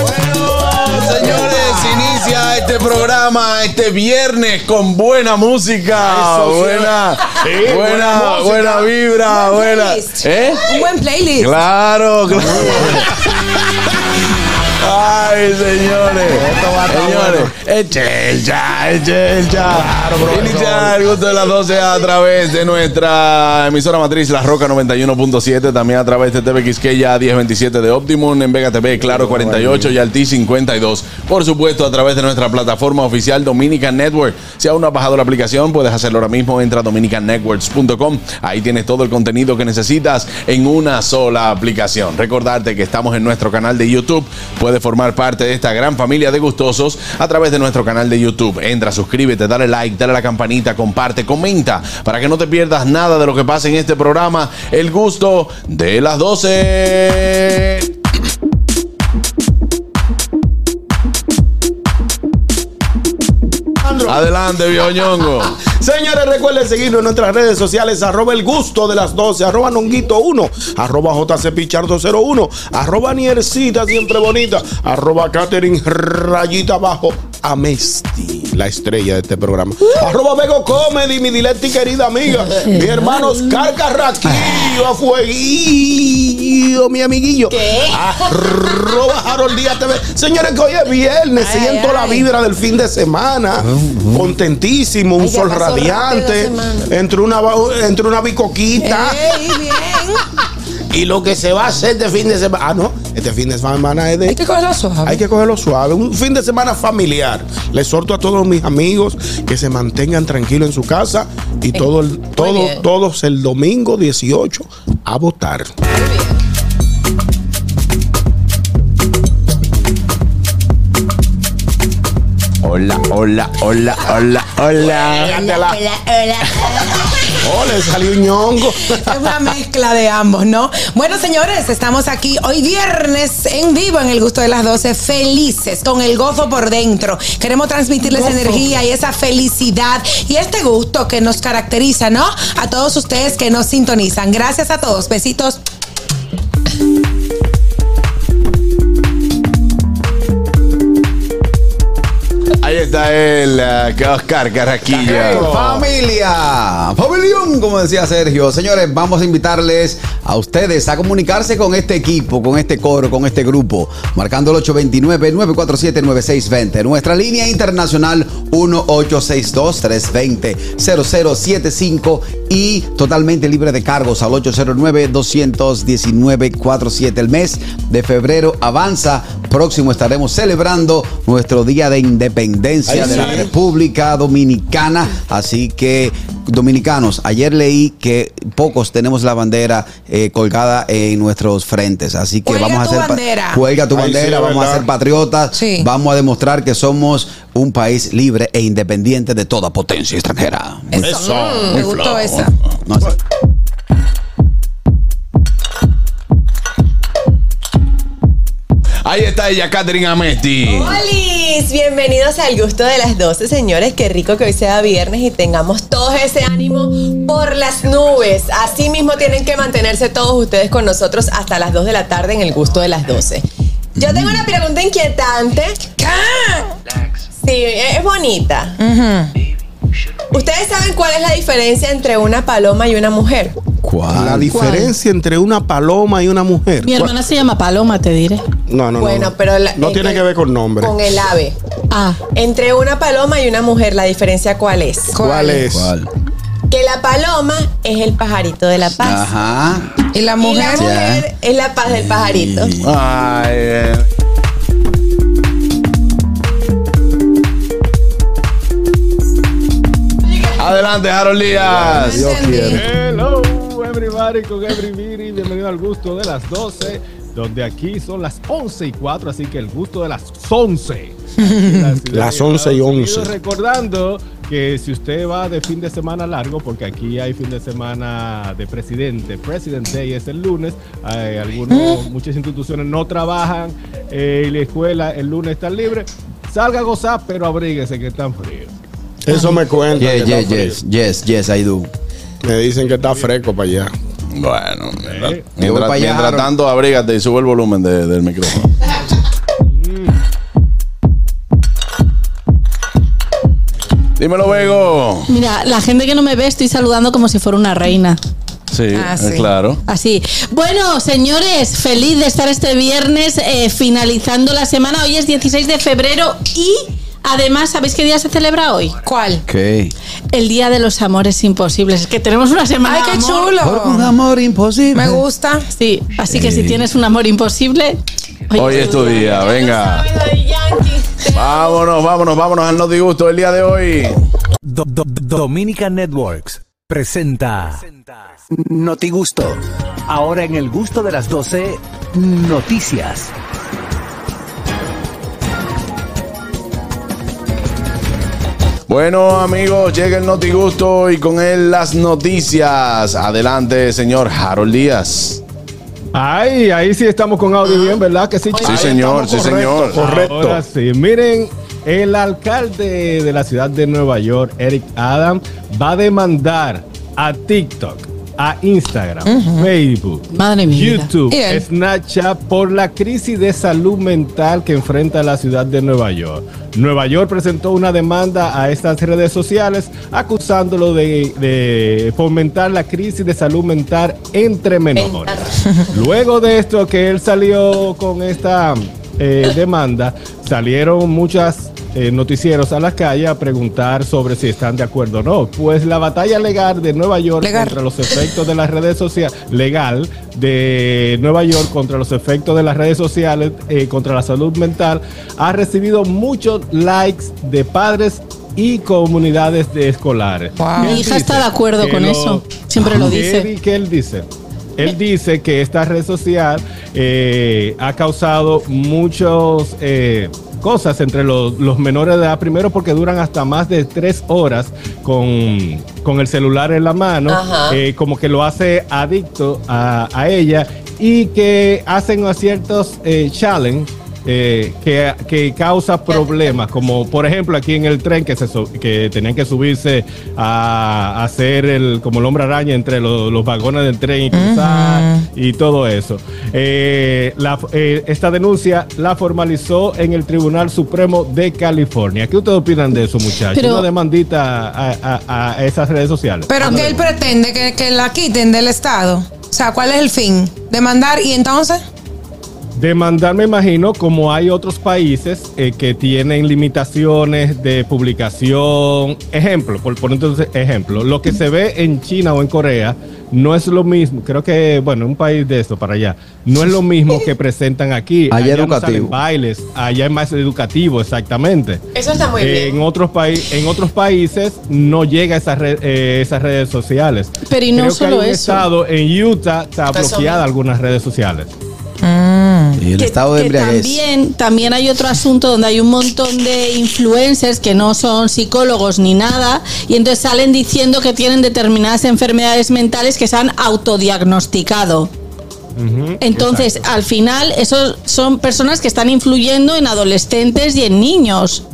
Bueno, señores, inicia este programa este viernes con buena música, Eso buena, Sí, buena, buena vibra, buena. ¿Eh? Un buen playlist. Claro, claro. Ay, señores. Señores, eche el ya, eche el ya. Inicia el gusto de las 12 a través de nuestra emisora matriz La Roca 91.7, también a través de TV Quisqueya 1027 de Optimum, en Vega TV Claro 48 y Alti 52. Por supuesto, a través de nuestra plataforma oficial Dominican Network. Si aún no has bajado la aplicación, puedes hacerlo ahora mismo. Entra a dominicannetworks.com. Ahí tienes todo el contenido que necesitas en una sola aplicación. Recordarte que estamos en nuestro canal de YouTube. Puedes formar parte de esta gran familia de gustosos a través de nuestro canal de YouTube. Entra, suscríbete, dale like, dale a la campanita, comparte, comenta para que no te pierdas nada de lo que pasa en este programa. El gusto de las 12. Adelante, Bioñongo. Señores, recuerden seguirnos en nuestras redes sociales, arroba el gusto de las 12, arroba nonguito 1, arroba jcpichardo 01, arroba niercita siempre bonita, arroba catering rayita abajo, amesti, la estrella de este programa, arroba Vego Comedy, mi dileta y querida amiga, mi hermano Oscar Carraquillo, a fueguillo, mi amiguillo, arroba Harold Díaz TV. Señores, que hoy es viernes, Ay, siento la vibra del fin de semana, contentísimo, un sol rápido radiante, entre una, entre una bicoquita Ey, bien. y lo que se va a hacer este fin de semana. Ah, no, este fin de semana es de. Hay que cogerlo suave. Hay que cogerlo suave, un fin de semana familiar. Les exhorto a todos mis amigos que se mantengan tranquilos en su casa y todo el, todo, todos el domingo 18 a votar. Hola, hola, hola, hola, hola. Oh, le salió un ñongo. Es una mezcla de ambos, ¿no? Bueno, señores, estamos aquí hoy viernes en vivo en el gusto de las 12, felices, con el gozo por dentro. Queremos transmitirles Gozo. energía y esa felicidad y este gusto que nos caracteriza, ¿no? A todos ustedes que nos sintonizan. Gracias a todos. Besitos. Ahí está el eh, Oscar Carraquillo. Familia, familión, como decía Sergio. Señores, vamos a invitarles a ustedes a comunicarse con este equipo, con este coro, con este grupo, marcando el 829-947-9620. Nuestra línea internacional 1862-320-0075 y totalmente libre de cargos al 809-219-47. El mes de febrero avanza. Próximo estaremos celebrando nuestro Día de Independencia Ay, de la. República Dominicana. Así que, dominicanos, ayer leí que pocos tenemos la bandera eh, colgada en nuestros frentes. Así que Cuelga vamos a tu hacer. bandera. Cuelga tu Ay, bandera, vamos a ser patriotas. Sí. Vamos a demostrar que somos un país libre e independiente de toda potencia extranjera. Eso. Mm, me gustó esa. No. Ahí está ella, Catherine Amesti. ¡Holis! Bienvenidos al gusto de las 12, señores. Qué rico que hoy sea viernes y tengamos todo ese ánimo por las nubes. Así mismo tienen que mantenerse todos ustedes con nosotros hasta las 2 de la tarde en el gusto de las 12. Yo tengo una pregunta inquietante. Sí, es bonita. ¿Ustedes saben cuál es la diferencia entre una paloma y una mujer? ¿Cuál? La diferencia entre una paloma y una mujer. Mi hermana se llama Paloma, te diré. No, no, no. bueno, no. pero... la- no tiene que ver con nombre. Con el ave. Ah, Entre una paloma y una mujer, ¿la diferencia cuál es? ¿Cuál es? ¿Cuál? Que la paloma es el pajarito de la paz. Ajá. Y la Y mujer. la mujer es la paz del pajarito. Ay, eh. Adelante, Harold Díaz. Dios quiere. Hello, everybody, con everybody. Bienvenido al gusto de las 12, donde aquí son las 11 y 4, así que el gusto de las 11. Las 11 y 11. Recordando que si usted va de fin de semana largo, porque aquí hay fin de semana de presidente, President Day es el lunes, hay algunos, muchas instituciones no trabajan eh, y la escuela el lunes está libre, salga a gozar, pero abríguese que están frío. Eso me cuenta. Yes, está frío. yes, yes, yes, I do. Me dicen que está fresco para allá. Bueno, mientras, Eh. Mientras- allá, tanto, abrígate y sube el volumen de- del micrófono. Dímelo, Vego. Mira, la gente que no me ve estoy saludando como si fuera una reina. Sí, Ah, eh, sí. claro. Así. Bueno, señores, feliz de estar este viernes eh, finalizando la semana. Hoy es 16 de febrero y además, ¿sabéis qué día se celebra hoy? ¿Cuál? ¿Qué? El Día de los Amores Imposibles. Es que tenemos una semana Ay, qué amor. Por un chulo. amor imposible. Me gusta. Sí, así que si tienes un amor imposible. Hoy es tu día, venga. Vámonos, vámonos, vámonos al No Disgusto el día de hoy. Do- do- Dominica Networks presenta Noti Gusto. Ahora en el gusto de las 12, noticias. Bueno, amigos, llega el Noti Gusto y con él las noticias. Adelante, señor Harold Díaz. Ay, ahí sí estamos con audio bien, ¿verdad? Que sí, Sí, señor, sí, señor. Correcto. Ahora sí, miren, el alcalde de la ciudad de Nueva York, Eric Adam, va a demandar a TikTok, a Instagram, Facebook, Madre. YouTube. Snapchat por la crisis de salud mental que enfrenta la ciudad de Nueva York. Nueva York presentó una demanda a estas redes sociales acusándolo de, de fomentar la crisis de salud mental entre menores. Luego de esto que él salió con esta eh, demanda, salieron muchas eh, noticieros a la calle a preguntar sobre si están de acuerdo o no. Pues la batalla legal de Nueva York Legal. contra los efectos de las redes sociales, legal de Nueva York contra los efectos de las redes sociales, eh, contra la salud mental, ha recibido muchos likes de padres y comunidades de escolares. Wow. ¿Qué Mi hija está de acuerdo con eso. Siempre lo ¿Qué dice. di- ¿Qué él dice? Él dice que esta red social eh, ha causado muchas cosas entre los, los menores de edad. Primero porque duran hasta más de tres horas con, con el celular en la mano, eh, como que lo hace adicto a, a ella y que hacen ciertos eh, challenge eh, que, que causa problemas, como por ejemplo aquí en el tren que, se que tenían que subirse a, a hacer el, como el hombre araña entre los, los vagones del tren y cruzar y todo eso. Eh, la- eh, esta denuncia la formalizó en el Tribunal Supremo de California. ¿Qué ustedes opinan de eso, muchachos? Pero- Una demandita a, a- a esas redes sociales. Pero que él pretende que, que la quiten del Estado. O sea, ¿cuál es el fin? ¿Demandar y entonces? Demandar, me imagino, como hay otros países eh, que tienen limitaciones de publicación. Ejemplo, por poner entonces ejemplo, lo que se ve en China o en Corea no es lo mismo. Creo que, bueno, un país de esto para allá, no es lo mismo que presentan aquí. Allá no educativo. salen bailes, allá es más educativo, exactamente. Eso está muy Eh, en bien. otros países en otros países no llega a esas, red- eh, esas redes sociales. Pero y no Creo que hay solo un eso. estado en Utah está bloqueada algunas redes sociales. Y el que, estado de que embriaguez. también, también hay otro asunto donde hay un montón de influencers que no son psicólogos ni nada y entonces salen diciendo que tienen determinadas enfermedades mentales que se han autodiagnosticado. Entonces, al final, esos son personas que están influyendo en adolescentes y en niños.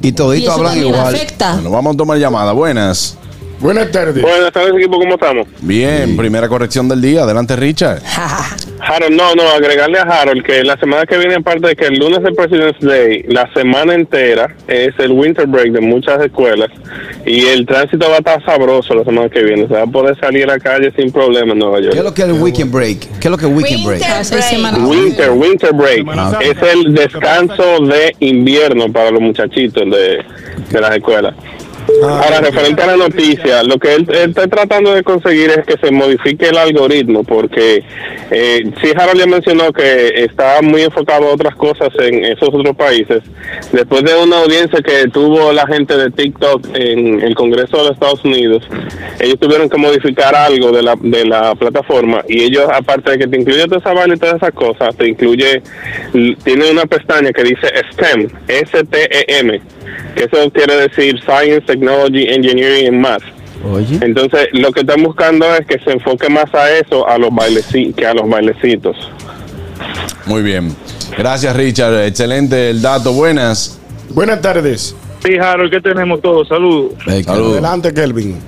Y Y toditos eso hablan también igual. afecta. Bueno, vamos a tomar llamada. Buenas. Buenas tardes. Buenas tardes, equipo, ¿cómo estamos? Bien, primera corrección del día. Adelante, Richard. Harold, no, no, agregarle a Harold que la semana que viene, aparte de que el lunes es President's Day, la semana entera es el winter break de muchas escuelas y el tránsito va a estar sabroso la semana que viene. Se va a poder salir a la calle sin problema en Nueva ¿Qué es York. lo que es el weekend break? ¿Qué es lo que es weekend break? Winter break. Winter, winter break. Es el descanso de invierno para los muchachitos de, de las escuelas. Ahora, referente a la noticia, lo que él, él está tratando de conseguir es que se modifique el algoritmo, porque eh, sí, Harold ya mencionó que está muy enfocado a otras cosas en esos otros países. Después de una audiencia que tuvo la gente de TikTok en el Congreso de los Estados Unidos, ellos tuvieron que modificar algo de la, de la plataforma y ellos, aparte de que te incluye toda esa vaina y todas esas cosas, te incluye, tiene una pestaña que dice STEM, S-T-E-M, eso quiere decir Science, Technology, Engineering and Math. Oye. Entonces, lo que están buscando es que se enfoque más a eso a los baileci- que a los bailecitos. Muy bien. Gracias, Richard. Excelente el dato. Buenas. Buenas tardes. Sí, Harold, ¿qué tenemos todos? Saludos. Saludos. Adelante, Kelvin.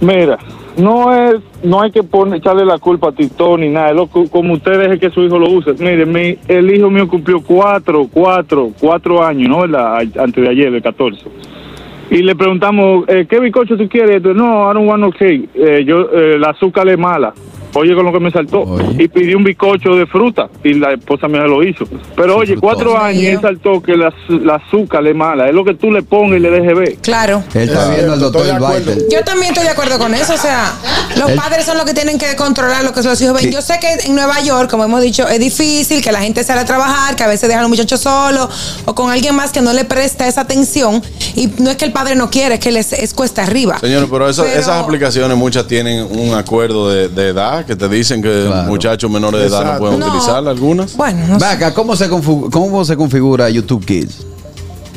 Mira, no es, no hay que poner, echarle la culpa a TikTok ni nada. es lo que- como usted deje que su hijo lo use. Mire, mi, el hijo mío cumplió cuatro, cuatro, cuatro años, ¿no? Antes de ayer, el 14. Y le preguntamos, eh, ¿qué bizcocho tú quieres? No, I don't want. Eh, yo, eh, la azúcar es mala. Oye, con lo que me saltó. Oye. Y pidió un bizcocho de fruta. Y la esposa mía lo hizo. Pero oye, cuatro años y él saltó que la, la azúcar es mala. Es lo que tú le pongas y le dejes ver. Claro. Él está Es viendo al doctor. Biden. Yo también estoy de acuerdo con eso, o sea, los El- padres son los que tienen que controlar lo que los hijos ven. Sí. Yo sé que en Nueva York, como hemos dicho, es difícil que la gente sale a trabajar, que a veces dejan a los muchachos solos o con alguien más que no le presta esa atención y no es que el padre no quiere, es que les es cuesta arriba. Señores, pero, eso- Pero- esas aplicaciones muchas tienen un acuerdo de, de edad que te dicen que Claro. muchachos menores de edad no pueden No. utilizarla algunas. Bueno, no sé. acá, ¿cómo se, ¿cómo se configura YouTube Kids?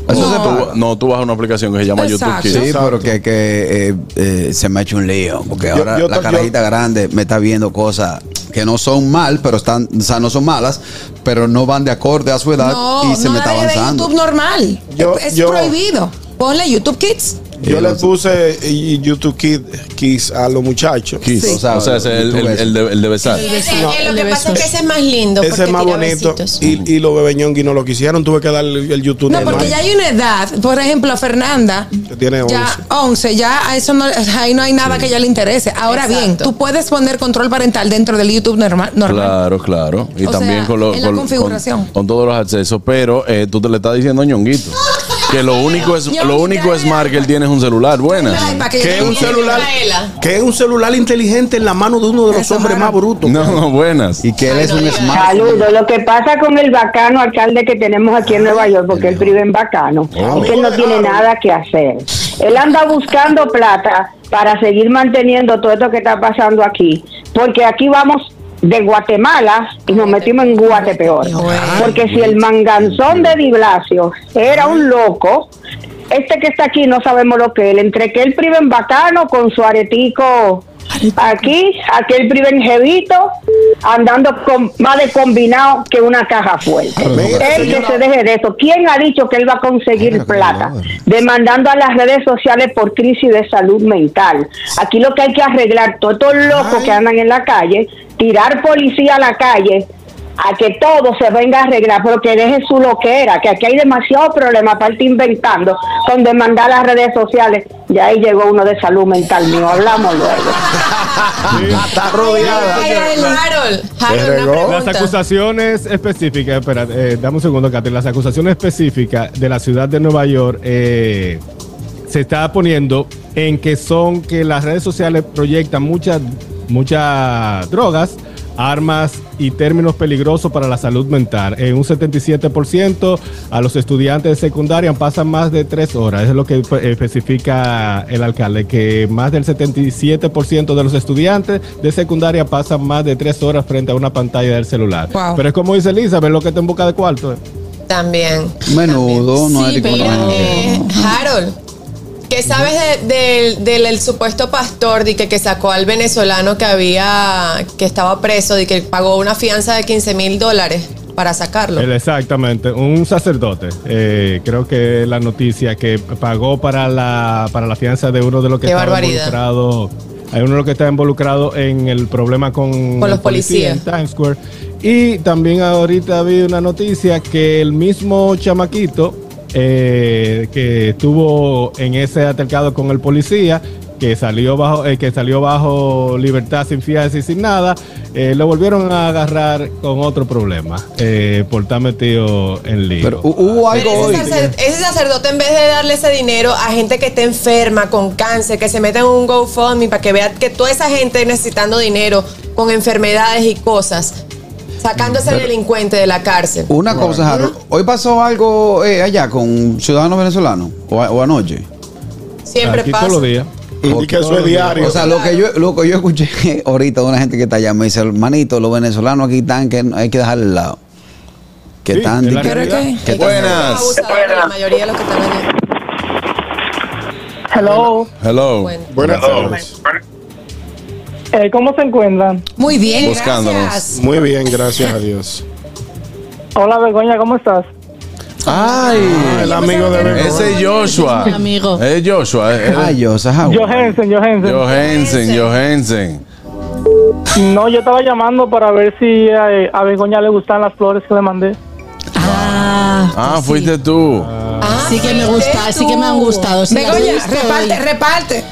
Eso No. se Tú- no, tú vas a una aplicación que se llama YouTube. Kids. Sí, Exacto. pero que, que eh, eh, se me ha hecho un lío. Porque Yo- ahora yo la ta- carajita grande me está viendo cosas que no son mal, pero están, o sea, no son malas, pero no van de acorde a su edad No, y se no me está avanzando. YouTube normal. Yo- es yo- prohibido. Ponle YouTube Kids. Yo le puse y- YouTube Kid, Kids a los muchachos. Kids. Sí. O sea, ese es el, el- el de, el de besar. Ese- No. eh, lo que pasa es que ese es más lindo. Ese es más bonito. Y, y los bebeñongui no lo quisieron. Tuve que darle el YouTube No, normal. porque ya hay una edad. Por ejemplo, Fernanda. Que tiene 11. Ya 11, ya a eso no, ahí no hay nada que ya le interese. Ahora bien, tú puedes poner control parental dentro del YouTube normal. normal. Claro, claro. Y O también sea, con, lo- en la con- configuración. con- con todos los accesos. Pero eh, tú te le estás diciendo a ñonguito. Que lo único es lo único smart que él tiene es un celular. Buenas. Que es un celular. Que es un celular inteligente en la mano de uno de los hombres más brutos. No, no, buenas. Y que él es un smart. Saludos. Lo que pasa con el bacano alcalde que tenemos aquí en Nueva York, porque él vive en bacano, Oh. es que él no tiene nada que hacer. Él anda buscando plata para seguir manteniendo todo esto que está pasando aquí, porque aquí vamos de Guatemala y nos metimos en Guatepeor. Porque si el manganzón de Di Blasio era un loco, este que está aquí no sabemos lo que él, entre que él prive en bacano con su aretico aquí, aquel jevito, andando con más de combinado que una caja fuerte. Mira, Él que se deje de eso. ¿Quién ha dicho que él va a conseguir plata? Demandando a las redes sociales por crisis de salud mental. Aquí lo que hay que arreglar, todos estos locos que andan en la calle, tirar policía a la calle, a que todo se venga a arreglar, pero que deje su loquera, que aquí hay demasiado problema para estar inventando con demandar las redes sociales. Y ahí llegó uno de salud mental mío. Hablamos luego. Está rodeada. Ay, ay, Harold, Las acusaciones específicas, espera, eh, dame un segundo, Katy. Las acusaciones específicas de la ciudad de Nueva York eh, se está poniendo en que son que las redes sociales proyectan muchas muchas drogas, armas y términos peligrosos para la salud mental. En un 77% a los estudiantes de secundaria pasan más de tres horas. Eso es lo que eh, especifica el alcalde, que más del 77% de los estudiantes de secundaria pasan más de tres horas frente a una pantalla del celular. Wow. Pero es como dice Elizabeth, lo que está en busca de cuarto. También. Menudo, no Sí, pero, eh, Harold, ¿qué sabes de- del, del- el supuesto pastor de que, que sacó al venezolano que había, que estaba preso y que pagó una fianza de 15 mil dólares para sacarlo? Exactamente, un sacerdote. eh, creo que la noticia que pagó para la para la fianza de uno de los que Qué estaba barbaridad. involucrado. Hay uno de los que está involucrado en el problema con, Con los policía policías. en Times Square. Y también ahorita vi una noticia que el mismo chamaquito eh, que estuvo en ese altercado con el policía que salió bajo, eh, que salió bajo libertad sin fianza y sin nada, eh, lo volvieron a agarrar con otro problema eh, por estar metido en lío. Pero hu- hubo algo Pero hoy. ese, sacer- ese sacerdote, en vez de darle ese dinero a gente que esté enferma, con cáncer, que se meta en un GoFundMe para que vea que toda esa gente necesitando dinero con enfermedades y cosas, sacando a ese delincuente de la cárcel. Una cosa, Harold. Hoy pasó algo eh, allá con ciudadanos venezolanos o, a- o anoche. Siempre Aquí pasa. todos los días. Y que eso es diario. O sea, lo que yo lo que yo escuché ahorita de una gente que está allá me dice, hermanito, los venezolanos aquí están que hay que dejarle al lado. Que Sí, están que- Buenas. abusadores, La mayoría de los que están allá. Hello, Hello. Bueno. Buenas tardes. Eh, ¿cómo se encuentran? Muy bien, Buscándonos. gracias. Muy bien, gracias a Dios. Hola, Begoña, ¿cómo estás? Ay, El amigo de Begoña. ese es Joshua. Mi amigo. Es Joshua. Ay, yo, Saja, Johensen, Johensen. Johansen, Johansen. No, yo estaba llamando para ver si eh, a Begoña le gustan las flores que le mandé. Ah, Ah, pues sí. fuiste tú. Ah, Sí que me fuiste gusta, sí que me han gustado. sí, Begoña, reparte, reparte.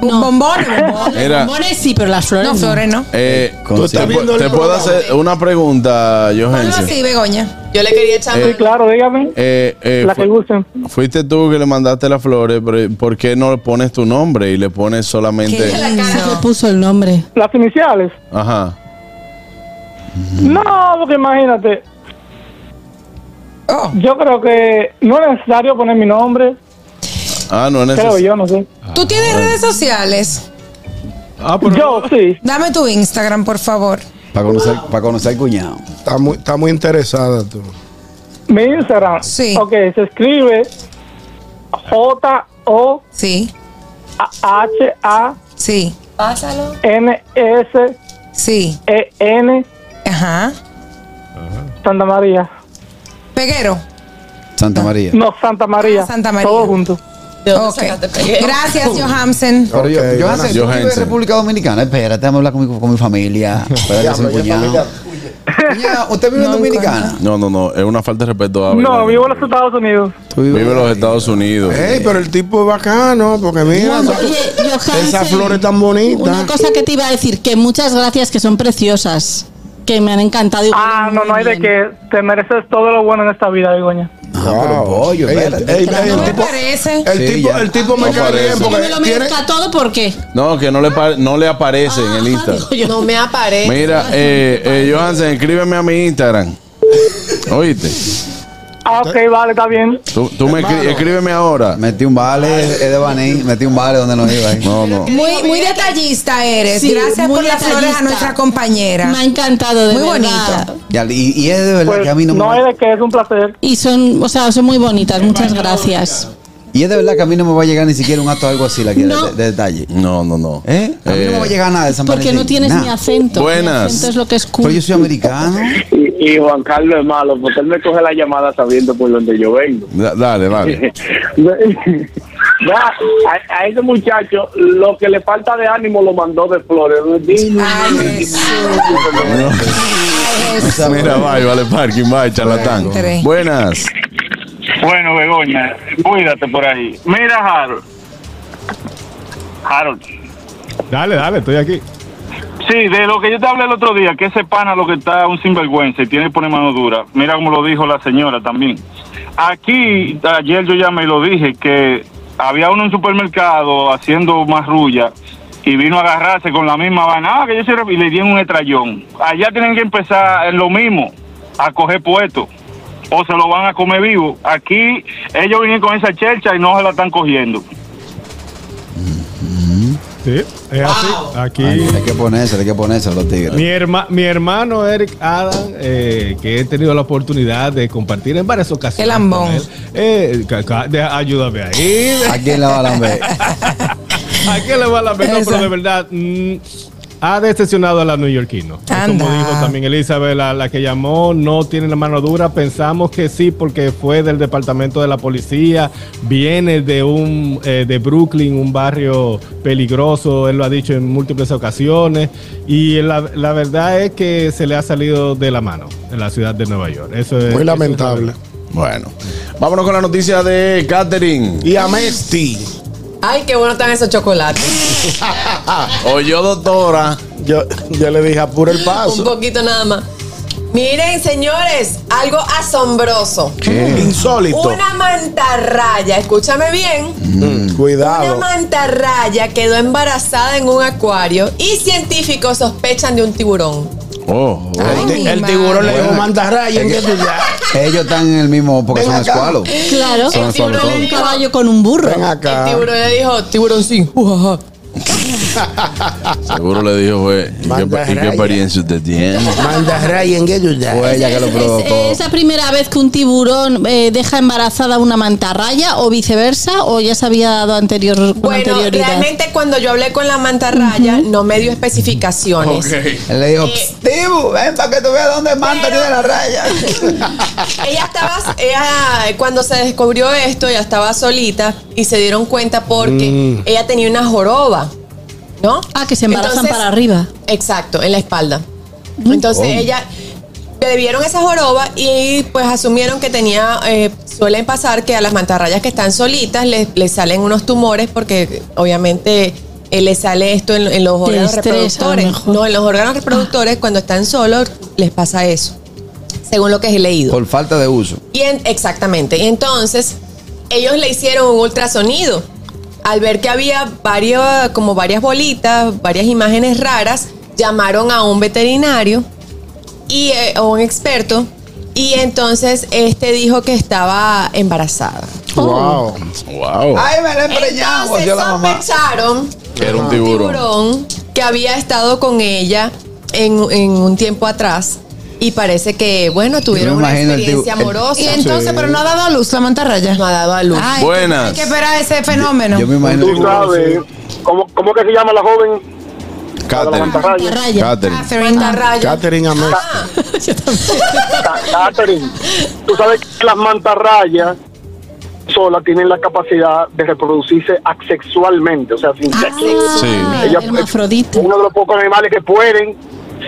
No. Bombones, bombones. Mira, Bombones sí, pero las flores No, flores no. eh, Tú estás te, puedo programa. hacer una pregunta, Johansen. así, Begoña. Yo le quería echar Sí, mano. claro, dígame. Eh, eh, La que gusten. fuiste tú que le mandaste las flores, pero ¿por qué no le pones tu nombre y le pones solamente... Qué Sí que puso el nombre. Las iniciales. Ajá. No, porque imagínate, Oh, yo creo que no es necesario poner mi nombre, Ah, no es creo necesario. yo, no sé. ¿Tú tienes redes sociales? Ah, pero Yo sí. Dame tu Instagram, por favor. para conocer, para conocer al cuñado. Está muy, está muy interesada tú. Mi Instagram. Sí. Ok, se escribe J-O-H-A-N-S Sí, sí, Pásalo. sí. E-N Ajá. Santa María. Peguero. Santa María. No, Santa María. Ah, Santa María. Todo junto. ¿De dónde Ok. sacaste? Gracias, Johansen. Pero yo, Ok, yo, vives en Johansen. República Dominicana. Espérate, déjame hablar con mi, con mi familia. Espérate, soy cuñado. ¿usted vive en No, Dominicana? No, no, no. Es una falta de respeto a No, vivo en los Estados Unidos. Vive en los Estados Unidos. Ey, pero el tipo es bacano, porque mira, Oye, esa- Johansen, esas flores tan Una bonitas. cosa que te iba a decir, que muchas gracias, que son preciosas. Que me han encantado. y Ah, no, no hay de bien. que te mereces todo lo bueno en esta vida, Begoña. Ah, pero pollo, Ey, el, ey, el ¿No me tipo, parece? el Sí, tipo, ya. el tipo me No cae parece. bien Que me porque lo tiene, merezca todo, ¿por qué? No, que no le, no le aparece en el Instagram. yo. No me aparece. Mira, eh, eh, Johansen, escríbeme a mi Instagram. ¿Oíste? Ah, ok, vale, está bien. Tú, tú me escri- escríbeme ahora. Metí un vale, es de Baní, metí un vale donde no iba. ahí. No, no. Muy, muy detallista eres. Sí, Gracias muy por las flores a detallista. nuestra compañera. Me ha encantado, de Muy verdad. bonito. Ya, y, y es de verdad Pues que a mí no, no me va, de que es un placer. Y son, o sea, son muy bonitas. Muchas gracias. y es de verdad que a mí no me va a llegar ni siquiera un acto algo así la quiero No. de, de detalle. No, no, no. ¿Eh? A mí no me va a llegar nada de San Porque no Valentín, tienes nada. mi acento. Buenas. Mi acento es lo que es cool. Pero yo soy americano. Y, Juan Carlos es malo, porque él me coge la llamada sabiendo por dónde yo vengo. Da- dale, dale. A, a ese muchacho lo que le falta de ánimo lo mandó de flores. Ay. Mira, bye, vale, parking, bye, charlatán. Buenas. Bueno, Begoña, cuídate por ahí. Mira, Harold. Harold. Dale, dale, estoy aquí. Sí, de lo que yo te hablé el otro día, que ese pana lo que está un sinvergüenza y tiene que poner mano dura. Mira como lo dijo la señora también. Aquí, ayer yo ya me lo dije, que había uno en un supermercado haciendo marrulla y vino a agarrarse con la misma vaina. Ah, que yo soy y le dieron un estrellón. Allá tienen que empezar lo mismo, a coger puestos. O se lo van a comer vivo. Aquí ellos vienen con esa chercha y no se la están cogiendo. Sí, es así. Aquí. Ay, hay que ponerse, hay que ponerse a los tigres. Mi, herma- mi hermano Eric Adam, eh, que he tenido la oportunidad de compartir en varias ocasiones. Con él. Eh, ayúdame ahí. ¿A quién la va a lamber? ¿A qué le va la pena? Esa. Pero de verdad, mm, ha decepcionado a la neoyorquino. Como dijo también Elizabeth, la, la que llamó, no tiene la mano dura. Pensamos que sí, porque fue del departamento de la policía, viene de un eh, de Brooklyn, un barrio peligroso, él lo ha dicho en múltiples ocasiones. Y la, la verdad es que se le ha salido de la mano en la ciudad de Nueva York. Eso es, Muy lamentable. Bueno, vámonos con la noticia de Catherine. Y a Mesti. Ay, qué bueno están esos chocolates. O yo, doctora. Yo, yo le dije, apura el Un paso. poquito nada más. Miren, señores, algo asombroso. Insólito. Una mantarraya, escúchame bien. Mm, Una cuidado. mantarraya quedó embarazada en un acuario y científicos sospechan de un tiburón. Oh, El, ti- mi el madre. tiburón le dijo mantarraya. Ellos están en el mismo, porque Ven son acá. escualos. Claro. Son El tiburón le Un caballo con un burro. Ven acá. el tiburón le dijo, tiburón sí. ujaja". Seguro le dijo, fue. ¿Y qué, Manda y qué raya. experiencia usted tiene? Mantarraya, ¿en qué? Fue ella que lo ¿Es, provocó. es la primera vez que un tiburón eh, deja embarazada a una mantarraya o viceversa o ya se había dado anterior, con Bueno, anterioridad? realmente cuando yo hablé con la mantarraya no me dio especificaciones. Él le dijo, Eh, "Psst, Tibu, ven para que tú veas dónde manta tiene la raya. Ella estaba, ella, cuando se descubrió esto, ella estaba solita y se dieron cuenta porque ella tenía una joroba, ¿no? Ah, que se embarazan Entonces- para arriba. Exacto, en la espalda. Entonces Oh. ella le vieron esa joroba y pues asumieron que tenía, eh, suelen pasar que a las mantarrayas que están solitas les, les salen unos tumores porque obviamente eh, les sale esto en, en los órganos estresa, reproductores. No, en los órganos reproductores cuando están solos les pasa eso, según lo que he leído. Por falta de uso. Y en- exactamente. Y entonces, ellos le hicieron un ultrasonido. Al ver que había varios, como varias bolitas, varias imágenes raras, llamaron a un veterinario y eh, o un experto. Y entonces este dijo que estaba embarazada. Wow. Wow. Ay, me la he empreñado, Entonces yo la mamá. sospecharon Que era un tiburón. tiburón que había estado con ella en, en un tiempo atrás. Y parece que, bueno, tuvieron una imagino el tibu- experiencia el- amorosa. Y entonces, pero no ha dado a luz la mantarraya. No ha dado a luz. Ay, Buenas. Hay que esperar ese fenómeno. Yo me imagino. Tú sabes, ¿cómo, ¿cómo que se llama la joven? Catherine. mantarraya. Mantarraya. Catherine. Catherine. Catherine Amé. Ah, Ca- Catherine, tú sabes que las mantarrayas solas tienen la capacidad de reproducirse asexualmente, o sea, sin sexo. Sí. Ah, Ella- hermafrodita. Uno de los pocos animales que pueden,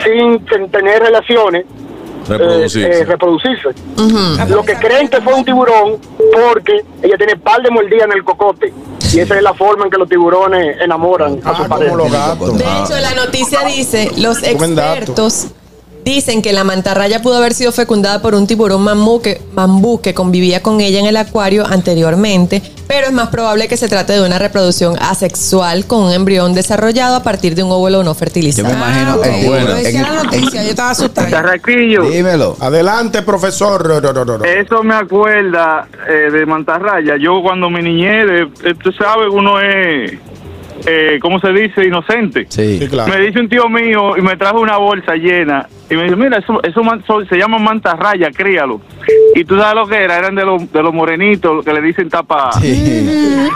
sin ten- tener relaciones, eh, Reproducirse. eh, reproducirse. Lo que creen que fue un tiburón porque ella tiene par de mordidas en el cocote. Y esa es la forma en que los tiburones enamoran a Ah, su como pareja. los gatos. De hecho, la noticia dice, los expertos dicen que la mantarraya pudo haber sido fecundada por un tiburón mambú que, mambú que convivía con ella en el acuario anteriormente, pero es más probable que se trate de una reproducción asexual con un embrión desarrollado a partir de un óvulo no Yo fertilizado. me imagino. El yo decía en la el- noticia, yo estaba asustada. Carraquillo, Dímelo. Adelante, profesor. Ro, ro, ro, ro, ro. eso me acuerda eh, de mantarraya. Yo cuando mi niñez, eh, tú sabes, uno es, eh, ¿cómo se dice? Inocente. Sí, Sí. claro. Me dice un tío mío y me trajo una bolsa llena y me dice, mira, eso, eso man- so- se llama mantarraya, críalo. Y tú sabes lo que era, eran de los, de los morenitos, lo que le dicen tapa. Sí.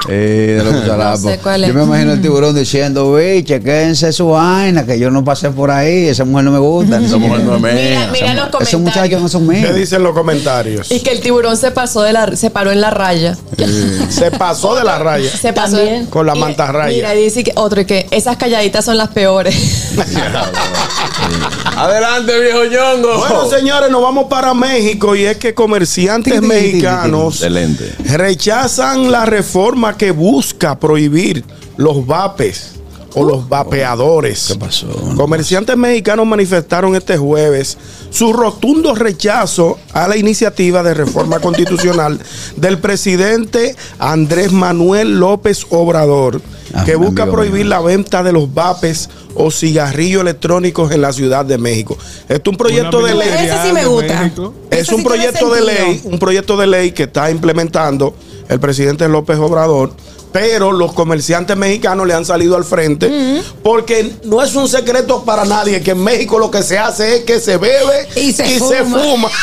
Eh, de los cucharapos. sé. Yo me imagino el tiburón diciendo, wey, chequense su vaina, que yo no pasé por ahí, esa mujer no me gusta. Esa mujer no es Mira, mía. mira los Esos muchachos comentarios. no son ¿Qué míos. dicen los comentarios? Y que el tiburón se pasó de la, se paró en la raya. Se pasó de la raya. Se pasó También. Con la mantarraya. Mira, dice que otro y que esas calladitas son las peores. Adelante, viejo Yongo. Bueno, señores, nos vamos para México y es que comerciantes mexicanos Excelente. rechazan la reforma que busca prohibir los vapes o los vapeadores. ¿Qué pasó? Comerciantes mexicanos manifestaron este jueves su rotundo rechazo a la iniciativa de reforma constitucional del presidente Andrés Manuel López Obrador, Ah, que busca prohibir mío. la venta de los vapes o cigarrillos electrónicos en la Ciudad de México. Esto es un proyecto de ley. Ese sí me gusta. Es un sí proyecto de ley, un proyecto de ley que está implementando el presidente López Obrador, pero los comerciantes mexicanos le han salido al frente porque no es un secreto para nadie que en México lo que se hace es que se bebe Y se fuma. fuma.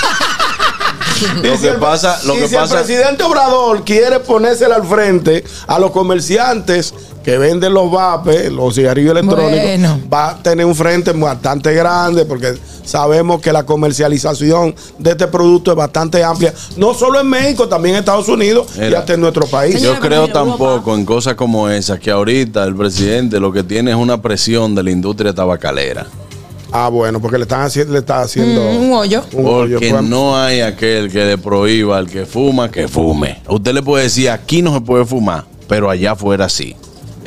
Y Lo si que pasa- lo y que si pasa- el presidente Obrador quiere ponérsela al frente a los comerciantes que venden los vapes, los cigarrillos electrónicos, Bueno. va a tener un frente bastante grande porque sabemos que la comercialización de este producto es bastante amplia, no solo en México, también en Estados Unidos y hasta en nuestro país. Yo creo tampoco en cosas como esas que ahorita el presidente lo que tiene es una presión de la industria tabacalera. Ah, bueno, porque le están haciendo, le está haciendo Mm, un hoyo. un hoyo, Porque pues. no hay aquel que le prohíba al que fuma que fume. Usted le puede decir aquí no se puede fumar, pero allá afuera sí.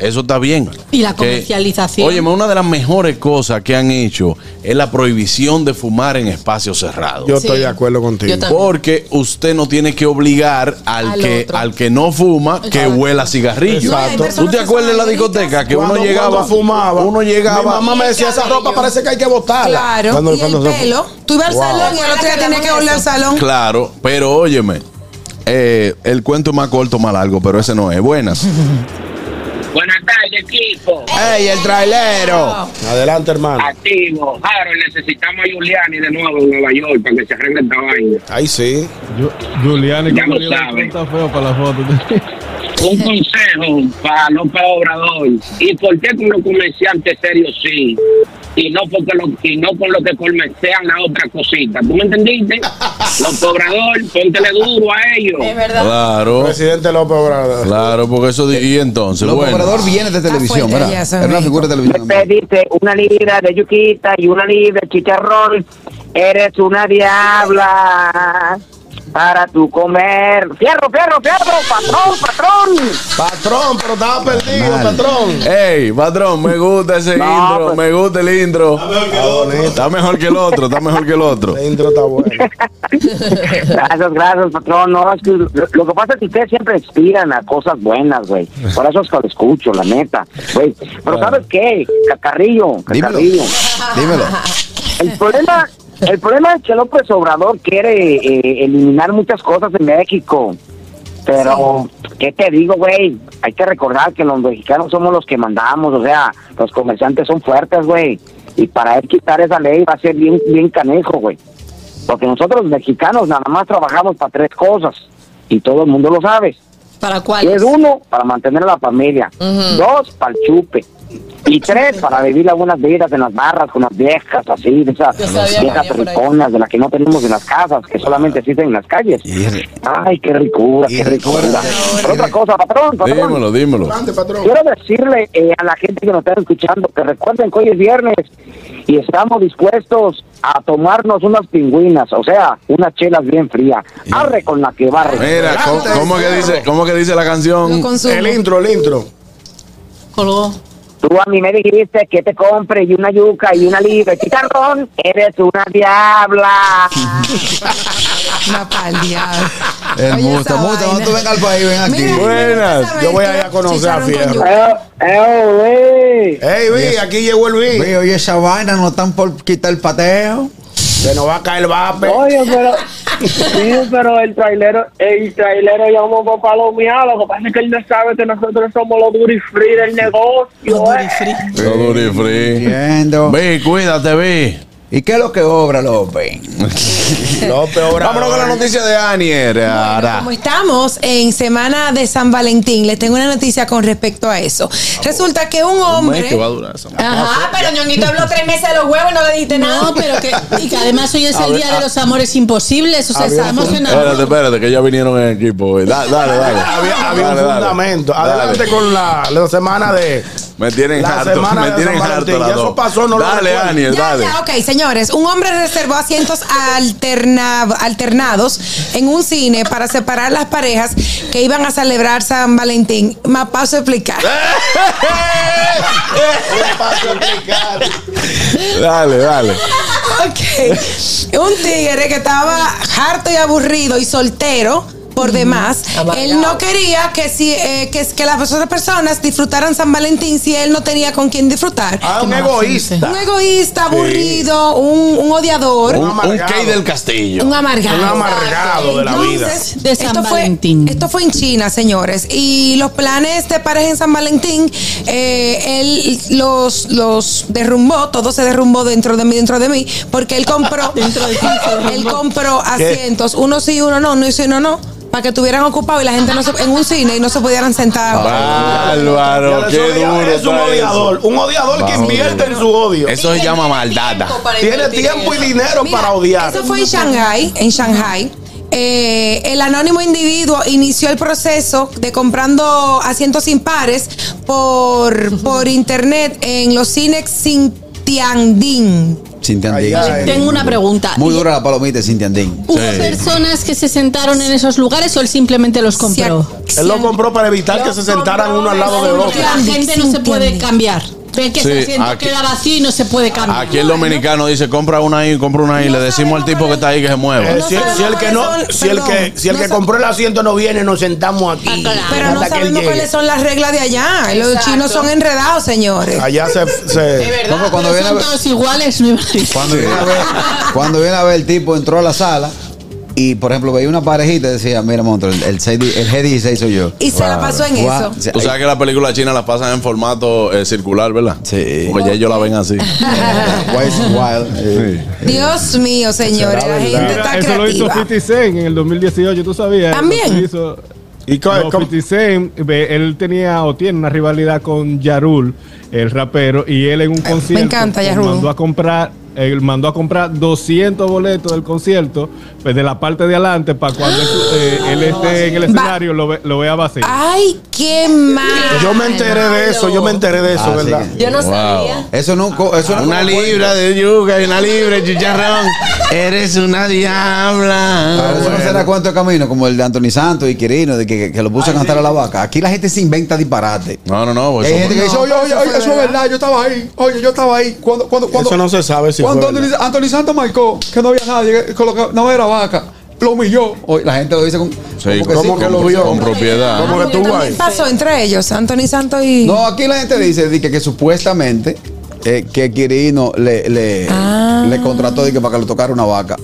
Eso está bien. Y la comercialización. Óyeme, una de las mejores cosas que han hecho es la prohibición de fumar en espacios cerrados. Yo estoy de acuerdo contigo. Porque usted no tiene que obligar al, Al que otro. al que no fuma que huela cigarrillo. Exacto. ¿Tú te acuerdas de la discoteca que Cuando- uno llegaba fumaba. Uno Mi llegaba mamá me decía, esa ropa parece que hay que botarla. Claro, Cuando- y cuando el se- pelo. Tú ibas al Wow. salón y al otro día tenías que volver al salón. Claro, pero óyeme, eh, el cuento es más corto, más largo, pero ese no es. Buenas. Buenas tardes, equipo. ¡Ey, el trailero! Adelante, hermano. Activo. Harold, necesitamos a Giuliani de nuevo en Nueva York para que se arregle esta vaina. Ahí sí. Yo- Giuliani, Ya lo sabe. está feo para la foto. Un consejo para López Obrador. ¿Y por qué con los comerciantes serios sí? Y no porque lo, y no con lo que comercian la otra cosita. ¿Tú me entendiste? López Obrador, póntele duro a ellos. Es verdad. Claro, Presidente López Obrador. claro, porque eso. Y entonces, López bueno. Obrador viene de televisión, ¿verdad? Era una es figura de televisión. Te dice una libra de yuquita y una libra de chicharrón. Eres una diabla para tu comer. Fierro, fierro, fierro, patrón, patrón. Patrón, pero estaba perdido, Mal. patrón. Ey, patrón, me gusta ese No, intro, pues- me gusta el intro. Está mejor que el otro, está mejor que el otro. El intro está bueno. Gracias, gracias, patrón. No, es que lo, lo que pasa es que ustedes siempre inspiran a cosas buenas, güey. Por eso es que lo escucho, la neta. Güey. Pero ¿sabes qué? Cacarrillo, Dímelo. cacarrillo. Dímelo. El problema, el problema es que López Obrador quiere eh, eliminar muchas cosas en México. Pero, ¿qué te digo, güey? Hay que recordar que los mexicanos somos los que mandamos, o sea, los comerciantes son fuertes, güey. Y para él quitar esa ley va a ser bien, bien canejo, güey. Porque nosotros los mexicanos nada más trabajamos para tres cosas. Y todo el mundo lo sabe. ¿Para cuál? es uno, para mantener a la familia. Dos, para el chupe. Y tres, para vivir algunas vidas en las barras con las viejas, así, de esas viejas riconas de las que no tenemos en las casas, que solamente existen en las calles. Ay, qué ricura, qué ricura. Pero otra cosa, patrón, patrón. Dímelo, dímelo. Quiero decirle eh, a la gente que nos está escuchando que recuerden que hoy es viernes y estamos dispuestos a tomarnos unas pingüinas, o sea, unas chelas bien frías. Arre con la que barre. Mira, ¿cómo, cómo que dice, ¿cómo que dice la canción? El intro, el intro. Colgó. Tú a mí me dijiste que te compre y una yuca y una libra de chicharrón. Eres una diabla. Una pa'l diablo. El musto, musto, cuando tú vengas al país, ven aquí. Mira, Buenas. Yo voy a ir a conocer a Fierro. Eh, eh, Ey, vi, aquí llegó el. Oye, oye, esa vaina no están por quitar el pateo. Se nos va a caer el vape. Oye, pero, sí, pero el trailero, el trailero llamó para palomear. Lo que pasa es que él no sabe que nosotros somos los duty free del negocio. Los eh. duty free. Lo duri free. Entiendo. Ve, cuídate, ve. ¿Y qué es lo que obra, López? López Obrador. Vámonos con la noticia de Anier. Como estamos en semana de San Valentín, les tengo una noticia con respecto a eso. Resulta que un Un mes hombre. que va a durar esa madre. Ajá, pero ñonguito habló tres meses de los huevos y no le dijiste nada. No, pero que, y que además hoy es el día de los amores imposibles. O sea, Había está un- emocionado. Espérate, espérate, que ya vinieron en equipo. güey. Da- Dale, dale. Había, había Dale, un dale. fundamento. Dale. Adelante con la, la semana de. Me tienen La harto, semana me tienen harto las Ya eso dos. pasó, no lo Dale. Anier, Ya, dale. ya, ok, señores. Un hombre reservó asientos alterna- alternados en un cine para separar las parejas que iban a celebrar San Valentín. Me paso a explicar. Dale, dale. Ok. Un tigre que estaba harto y aburrido y soltero. Por demás, Amargado. él no quería que si eh, que, que las otras personas disfrutaran San Valentín si él no tenía con quien disfrutar. Ah, un egoísta. Un egoísta, aburrido, un, un odiador, Un, un, un amargado. Key del Castillo. amargado. Un amargado de la vida. Entonces, De San esto fue, Valentín. esto fue en China, señores. Y los planes de pareja en San Valentín, eh, él los, los derrumbó, todo se derrumbó dentro de mí, dentro de mí, porque él compró, Dentro de ti él compró asientos, uno sí, uno no, no y uno no, para que estuvieran ocupados y la gente no se, en un cine y no se pudieran sentar. Bárbaro, Ya, qué duro. Es un odiador. Un odiador que invierte en su odio. Eso se llama maldad. Tiene tiempo y dinero Mira, para odiar. Eso fue en Shanghai, en Shanghai. Eh, el anónimo individuo inició el proceso de comprando asientos impares por, por internet en los cines sin Tiandín. Cintia Andín. Allá en- Tengo una pregunta. Muy dura la palomita de. ¿Hubo personas que se sentaron en esos lugares o él simplemente los compró? Él lo compró para evitar que se sentaran uno al lado del Porque otro. la gente no se puede cambiar. Ven que Sí, ese asiento aquí- queda vacío y no se puede cambiar. Aquí el dominicano dice, compra una ahí, compra una ahí. Le decimos al tipo que está ahí que se mueva. Eh, si, si el que no, si el que, si el que compró el asiento no viene, nos sentamos aquí. Pero no sabemos cuáles son las reglas de allá. Los Exacto. chinos son enredados, señores. Allá se, se- No, pero cuando viene a son ver- todos iguales. Cuando viene, a ver, cuando viene a ver el tipo entró a la sala y por ejemplo veía una parejita y decía, mira monstruo, el, el, 6 el G16 soy yo. Y se la pasó en eso. O sea, Tú sabes que las películas chinas las pasan en formato eh, circular, ¿verdad? Sí. Porque ya ellos la ven así. Wild, wild, eh, Dios mío, señores, la gente está eso lo hizo creativa. 50 Cent en el 2018, ¿tú sabías? ¿También? Eso hizo- ¿Y No, cómo- 50 Cent, ve, él tenía o tiene una rivalidad con Yarul, el rapero, y él en un concierto encanta Ja Rule. mandó a comprar él mandó a comprar 200 boletos del concierto, pues de la parte de adelante para cuando él, eh, él esté en el escenario lo, ve- lo vea vacío. Ay, qué mal. yo me enteré de eso, yo me enteré de eso, Ah, sí. ¿verdad? Yo no Wow. sabía. Eso no, co- eso no Una libra de yuca y una libra de chicharrón. Eres una Pero diabla. eso no será cuento de camino como el de Anthony Santos y Quirino, de que, que lo puso a cantar a la vaca. Aquí la gente se inventa disparate. No, no, no. pues Hay eso- gente que dice, oye, oye, oye, eso es verdad, yo estaba ahí, oye, yo estaba ahí. Cuando, cuando, cuando, Eso no se sabe si cuando fue Anthony, verdad. Anthony Santos marcó que no había nadie, que, lo que no era vaca, lo humilló. Hoy la gente lo dice con, Sí, como que ¿cómo sí, que como lo vio? Con propiedad. ¿Cómo pasó entre ellos? Anthony Santos y. No, aquí la gente dice di que, que supuestamente eh, que Quirino le, le, Ah. le contrató para que le tocara una vaca.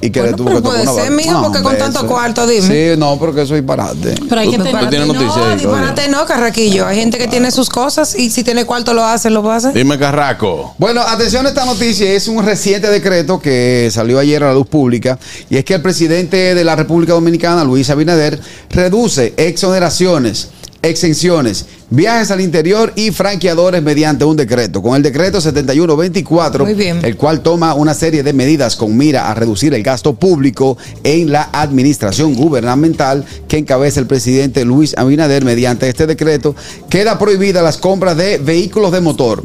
Y que Bueno, le tuvo pero que puede ser, mijo, porque con tanto eso- cuarto, dime. Sí, no, porque eso es disparate. Pero hay que tener. tú tienes noticias no, disparate no, Carraquillo. Hay gente que tiene sus cosas y si tiene cuarto lo hace, lo puede hacer. Dime, Carraco. Bueno, atención a esta noticia, es un reciente decreto que salió ayer a la luz pública y es que el presidente de la República Dominicana, Luis Abinader, reduce exoneraciones, exenciones, viajes al interior y franqueadores mediante un decreto. Con el decreto 7124, Muy bien. el cual toma una serie de medidas con mira a reducir el gasto público en la administración gubernamental que encabeza el presidente Luis Abinader mediante este decreto, queda prohibida las compras de vehículos de motor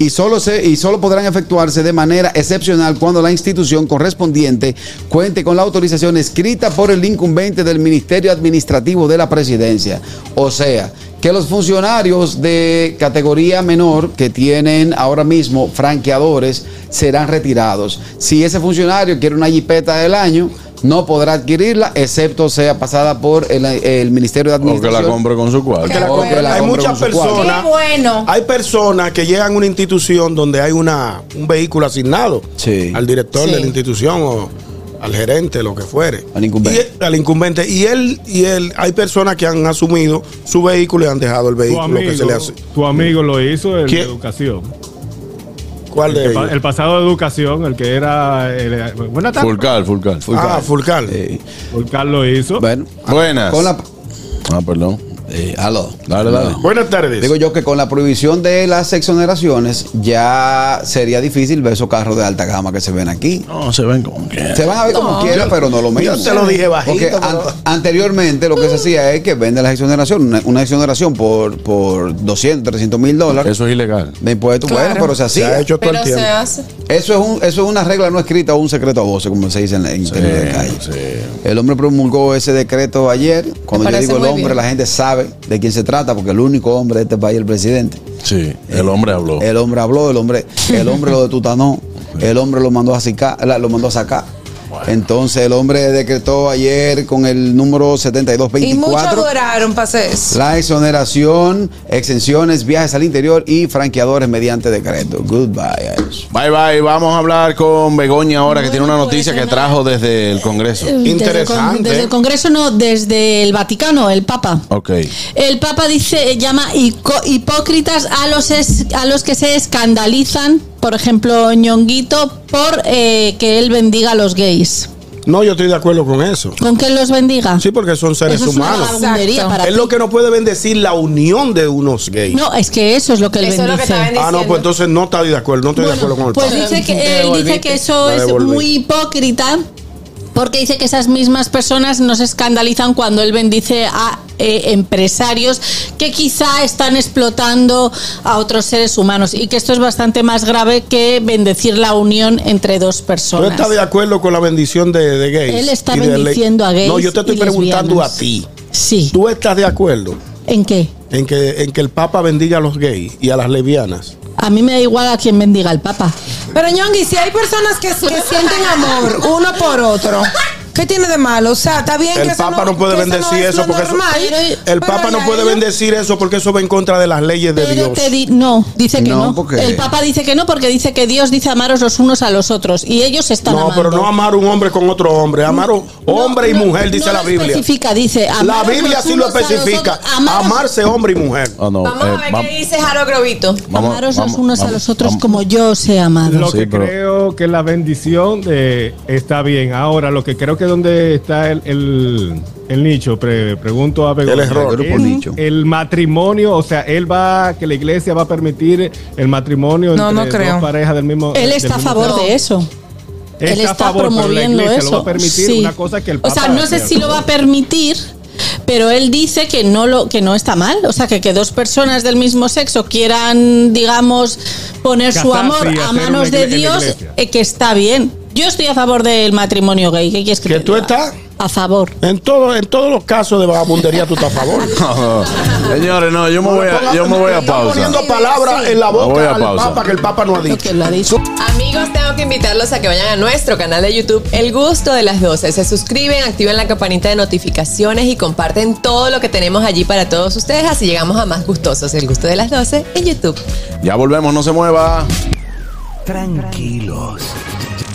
y solo, se, y solo podrán efectuarse de manera excepcional cuando la institución correspondiente cuente con la autorización escrita por el incumbente del Ministerio Administrativo de la Presidencia. O sea, que los funcionarios de categoría menor que tienen ahora mismo franqueadores serán retirados. Si ese funcionario quiere una jipeta del año, no podrá adquirirla, excepto sea pasada por el, el Ministerio de O que la Administración. compre con su cuarto. Que la O que compre- la hay muchas personas. Qué bueno. Hay personas que llegan a una institución donde hay una un vehículo asignado Sí. al director Sí. de la institución o al gerente, lo que fuere. Al incumbente. Y- al incumbente. Y él, y él, hay personas que han asumido su vehículo y han dejado el vehículo amigo, que se le hace. tu amigo lo hizo ¿Quién? educación. ¿Cuál de El, ellos? el pasado de educación, el que era. El, buenas tardes. Fulcal, Fulcal. Ah, Fulcal. Eh, Fulcal lo hizo. bueno, Buenas. con la, Ah, perdón. Eh, aló. Dale, dale. Buenas tardes. Digo yo que con la prohibición de las exoneraciones ya sería difícil ver esos carros de alta gama que se ven aquí. No, se ven como que. Se van a ver como quieran, pero no lo mismo. yo te lo dije bajito, Porque an- anteriormente lo que se hacía es que vende la exoneración, una, una exoneración por, por 200, 300 mil dólares Eso es ilegal. de impuestos. Claro. Bueno, pero se se hacía. ha hecho todo Pero el se tiempo. hace. Eso es, un, eso es una regla no escrita o un secreto a voces, como se dice en, la- en términos de calle. sí. El hombre promulgó ese decreto ayer. Cuando yo digo el hombre, bien. la gente sabe de quién se trata, porque el único hombre de este país es el presidente. Sí, el hombre habló. El hombre habló, el hombre, el hombre lo de Tutanó, el hombre lo mandó a sacar, lo mandó a sacar. Entonces el hombre decretó ayer con el número Y muchos 7224 duraron para hacer eso. la exoneración, exenciones, viajes al interior y franqueadores mediante decreto. Goodbye. Bye, bye. Vamos a hablar con Begoña ahora, que tiene una Bueno, noticia pues, que trajo desde el Congreso. Desde el con- Interesante. Desde el Congreso, no, desde el Vaticano, el Papa. Ok. El Papa dice, llama hipócritas a los, es- a los que se escandalizan, por ejemplo, Ñonguito, por eh, que él bendiga a los gays. No, yo estoy de acuerdo con eso. ¿Con que él los bendiga? Sí, porque son seres Eso es una humanos. para Es ti. lo que no puede bendecir la unión de unos gays. No, es que eso es lo que él Eso es lo que bendice. está bendiciendo. ah, no, pues entonces no estoy de acuerdo. No estoy de acuerdo con el Pues dice que él dice devolviste. que eso es muy hipócrita porque dice que esas mismas personas no se escandalizan cuando él bendice a eh, empresarios que quizá están explotando a otros seres humanos y que esto es bastante más grave que bendecir la unión entre dos ¿Tú personas. estás de acuerdo con la bendición de, de gays? Él está de bendiciendo a gays No, yo te estoy preguntando lesbianas. a ti. Sí. ¿Tú estás de acuerdo ¿En qué? en que, en que el Papa bendiga a los gays y a las lesbianas? A mí me da igual a quien bendiga al Papa. Pero Ñongui, si hay personas que, que sienten amor uno por otro, ¿qué tiene de malo? O sea, está bien que El eso Papa no, puede que eso bendecir es eso porque eso, el Papa no puede bendecir eso porque eso va en contra de las leyes de Dios. di- no, dice que No, no. porque- El Papa dice que no porque dice que Dios dice amaros los unos a los otros y ellos están No, amando. pero no amar un hombre con otro hombre, amar un hombre y mujer, dice no la lo Biblia. especifica, dice, La Biblia sí lo especifica, amaros- amarse hombre y mujer. Vamos a ver qué dice Jaro Grovito. amaros los unos a los otros como yo os he amado. Lo que creo que la bendición está bien. Ahora, lo que creo que donde está el, el, el nicho, pre- pregunto a Begoña, El error. nicho. El matrimonio, o sea, él va, que la iglesia va a permitir el matrimonio No, entre no creo. dos parejas del mismo Él está a favor de eso. Está Él a está favor, pero la promoviendo eso. lo va a permitir, Sí. una cosa que el O sea, no sé si lo va a permitir, pero él dice que no lo que no está mal, o sea, que que dos personas del mismo sexo quieran, digamos, poner su amor a manos de Dios, eh, que está bien. Yo estoy a favor del matrimonio gay. ¿Qué quieres que, ¿Que te tú diga? estás? A favor. En, todo, en todos los casos de vagabundería tú estás a favor. Señores, no, yo me voy a, yo me voy a pausa. poniendo palabras en la boca a al pausa. Papa que el Papa no ha dicho. Amigos, tengo que invitarlos a que vayan a nuestro canal de YouTube El Gusto de las 12. Se suscriben, activen la campanita de notificaciones y comparten todo lo que tenemos allí para todos ustedes. Así llegamos a más gustosos. El Gusto de las 12 en YouTube. Ya volvemos, no se mueva. Tranquilos.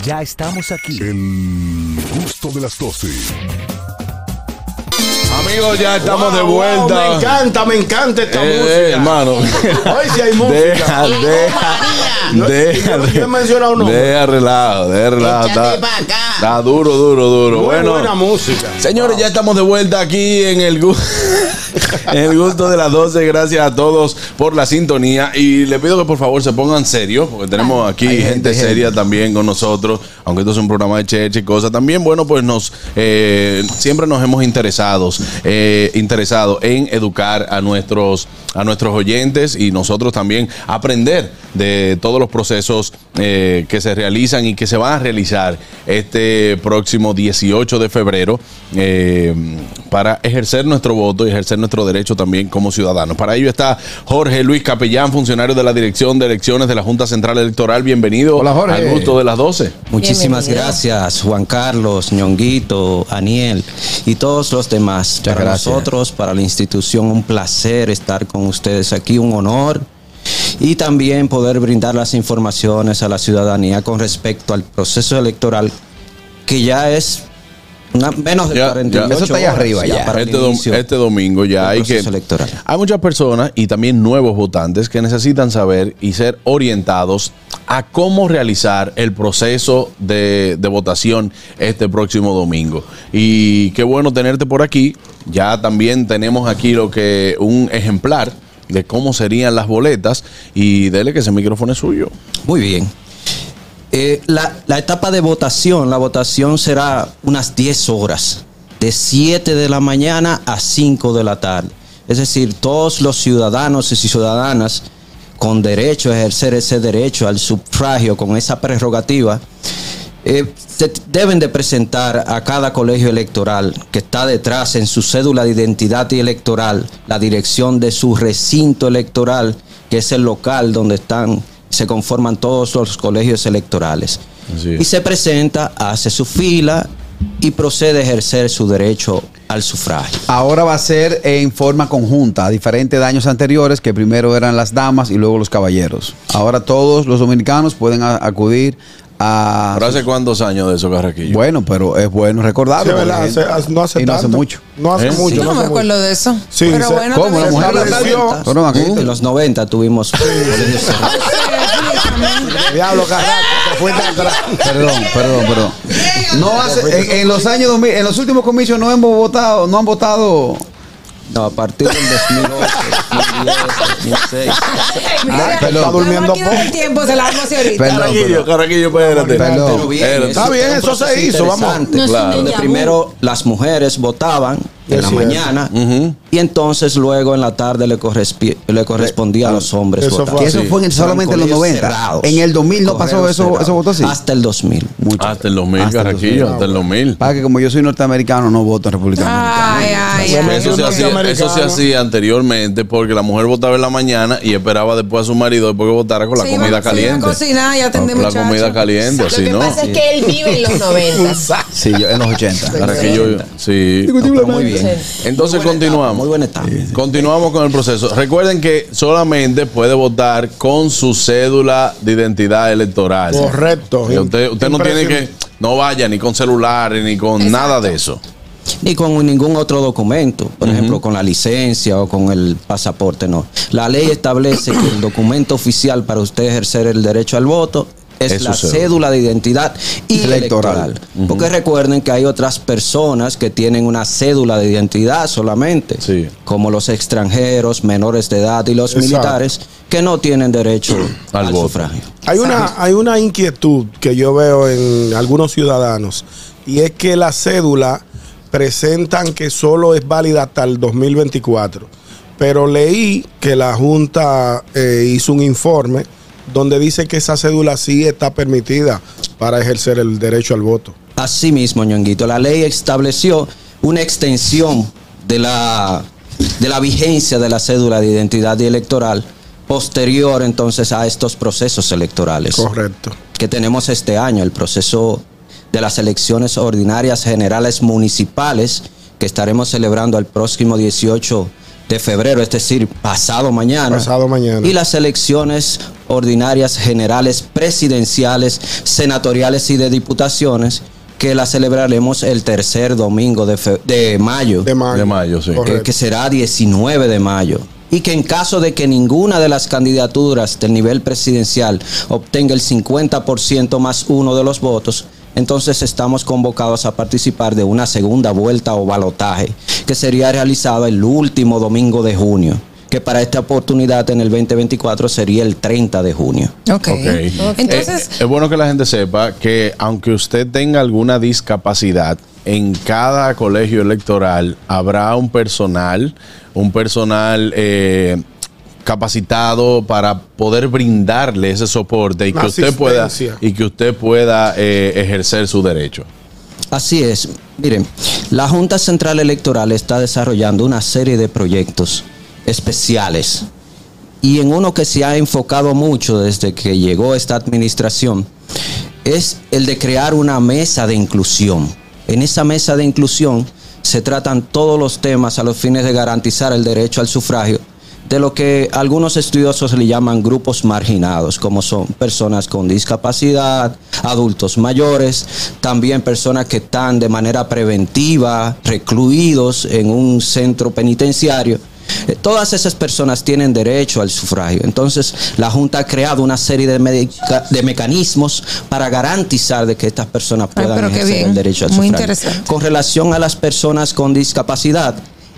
Ya estamos aquí. El gusto de las 12. Amigos, ya estamos de Wow, vuelta. me encanta, me encanta esta Eh, música. hermano. Hoy sí hay música. Deja, deja, No, deja, yo- he mencionado deja relajo. Está, está duro, duro, duro. Muy bueno, buena música. señores, ya estamos de vuelta aquí en el, en el gusto de las 12. Gracias a todos por la sintonía. Y le pido que por favor se pongan serios, porque tenemos aquí gente, gente, seria gente. también con nosotros. Aunque esto es un programa de cheche y cosas. También, bueno, pues nos eh, siempre nos hemos interesados, eh, interesado en educar a nuestros, a nuestros oyentes y nosotros también aprender de todos los procesos eh, que se realizan y que se van a realizar este próximo 18 de febrero eh, para ejercer nuestro voto y ejercer nuestro derecho también como ciudadanos. Para ello está Jorge Luis Capellán, funcionario de la Dirección de Elecciones de la Junta Central Electoral. Bienvenido Hola, Jorge. al gusto de las 12. Muchísimas Bienvenido. gracias, Juan Carlos, Ñonguito, Aniel y todos los demás. para gracias. nosotros, para la institución, un placer estar con ustedes aquí, un honor. Y también poder brindar las informaciones a la ciudadanía con respecto al proceso electoral, que ya es una- menos de Ya, 48 ya. Eso está allá arriba, ya. para Este, dom- este domingo ya hay que electoral. hay muchas personas y también nuevos votantes que necesitan saber y ser orientados a cómo realizar el proceso de, de votación este próximo domingo. Y qué bueno tenerte por aquí. Ya también tenemos aquí lo que un ejemplar de cómo serían las boletas y dele que ese micrófono es suyo. Muy bien. Eh, la, la etapa de votación, la votación será unas 10 horas, de 7 de la mañana a 5 de la tarde. Es decir, todos los ciudadanos y ciudadanas con derecho a ejercer ese derecho al sufragio, con esa prerrogativa, eh, se deben de presentar a cada colegio electoral que está detrás en su cédula de identidad y electoral la dirección de su recinto electoral, que es el local donde están, se conforman todos los colegios electorales. Y se presenta, hace su fila y procede a ejercer su derecho al sufragio. Ahora va a ser en forma conjunta, diferente de años anteriores, que primero eran las damas y luego los caballeros. Ahora todos los dominicanos pueden a- acudir a... ¿Pero hace cuántos años de eso, Carraquillo? Bueno, pero es bueno recordarlo. Sí, ¿verdad? Hace- hace- no hace y no hace tanto. mucho. No hace ¿Eh? mucho. Yo no no me acuerdo de eso. Sí, pero bueno, ¿Cómo? La mujer estableció- la- aquí. En los 90 tuvimos mucho. Diablo, carajo. Perdón, perdón, perdón. No hace, en, en los años 2000, en los últimos comicios no hemos votado, no han votado No, a partir del 2008, 2010, 2006. Mira, está durmiendo máquina del tiempo se la hacer ahorita. Perdón, Carraquillo, Carraquillo, espérate. Perdón. Pero bien, Espérate. Está bien, eso se hizo, vamos. claro. Donde primero las mujeres votaban en la mañana y entonces luego en la tarde le, le correspondía a los hombres Eso votar. fue eso fue en- solamente en los Colegios 90. cerrados. En el 2000 no pasó eso, cerrados. eso votó así. Hasta el 2000. Mucho. Hasta el 2000, Hasta el Carraquillo, 2000. hasta el 2000. Para que como yo soy norteamericano, no voto en República Dominicana. Ay, ay, Bueno, ay. Eso se, hacía, eso se hacía anteriormente porque la mujer votaba en la mañana y esperaba después a su marido después que votara con la iba- comida iba caliente. cocinar y atender Con la comida caliente, Lo que no. pasa es que él vive en los 90. Sí, yo en los 80. Carraquillo, sí. Muy bien. Entonces continuamos. Muy buena etapa. Continuamos con el proceso. Recuerden que solamente puede votar con su cédula de identidad electoral. Correcto. Y Usted, usted no tiene que, no vaya ni con celulares ni con nada de eso. Ni con ningún otro documento, por ejemplo, con la licencia o con el pasaporte, no. La ley establece que el documento oficial para usted ejercer el derecho al voto es, la cédula. cédula. de identidad y Electoral. electoral. Porque recuerden que hay otras personas que tienen una cédula de identidad solamente, Sí. como los extranjeros, menores de edad y los Exacto. militares, que no tienen derecho Al sufragio. Hay una, hay una inquietud que yo veo en algunos ciudadanos y es que la cédula presentan que solo es válida hasta el 2024. Pero leí que la Junta eh, hizo un informe donde dice que esa cédula sí está permitida para ejercer el derecho al voto. Así mismo, ñonguito, la ley estableció una extensión de la, de la vigencia de la cédula de identidad y electoral posterior entonces a estos procesos electorales Correcto. que tenemos este año, el proceso de las elecciones ordinarias generales municipales que estaremos celebrando el próximo 18 de febrero, es decir, pasado mañana. Pasado mañana. Y las elecciones ordinarias generales presidenciales, senatoriales y de diputaciones que las celebraremos el tercer domingo de, fe- de mayo De mayo. De mayo, sí. Correcto. que será 19 de mayo. Y que en caso de que ninguna de las candidaturas del nivel presidencial obtenga el 50% más uno de los votos, entonces estamos convocados a participar de una segunda vuelta o balotaje, que sería realizado el último domingo de junio, que para esta oportunidad en el 2024 sería el 30 de junio. Ok. Ok. Entonces, Eh, es bueno que la gente sepa que aunque usted tenga alguna discapacidad, en cada colegio electoral habrá un personal, un personal eh, capacitado para poder brindarle ese soporte y Una que usted pueda y que usted pueda eh, ejercer su derecho. Así es. Miren, la Junta Central Electoral está desarrollando una serie de proyectos especiales y en uno que se ha enfocado mucho desde que llegó esta administración es el de crear una mesa de inclusión. En esa mesa de inclusión se tratan todos los temas a los fines de garantizar el derecho al sufragio de lo que algunos estudiosos le llaman grupos marginados, como son personas con discapacidad, adultos mayores, también personas que están de manera preventiva, recluidos en un centro penitenciario. Eh, Todas esas personas tienen derecho al sufragio. Entonces, la Junta ha creado una serie de, medica- de mecanismos para garantizar de que estas personas puedan pero qué ejercer bien. el derecho al Muy sufragio. interesante. Con relación a las personas con discapacidad,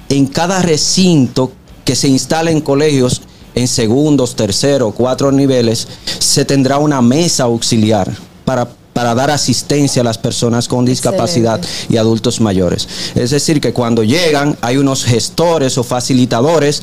en cada recinto que se instale en colegios en segundos, terceros, cuatro niveles, se tendrá una mesa auxiliar para, para dar asistencia a las personas con discapacidad y adultos mayores. Es decir, que cuando llegan hay unos gestores o facilitadores,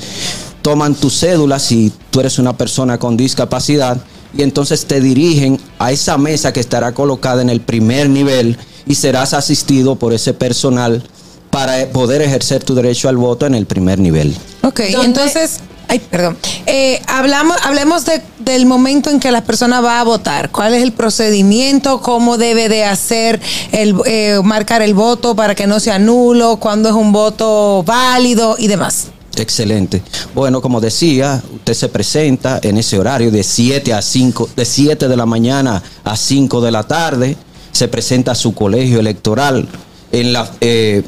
toman tu cédula si tú eres una persona con discapacidad y entonces te dirigen a esa mesa que estará colocada en el primer nivel y serás asistido por ese personal para poder ejercer tu derecho al voto en el primer nivel. ok, entonces, ay, perdón. Eh, hablamos, hablemos de- del momento en que la persona va a votar. ¿Cuál es el procedimiento? ¿Cómo debe de hacer el eh, marcar el voto para que no sea nulo? ¿Cuándo es un voto válido y demás? Excelente. Bueno, como decía, usted se presenta en ese horario de 7 a 5, de 7 de la mañana a 5 de la tarde, se presenta a su colegio electoral en la eh,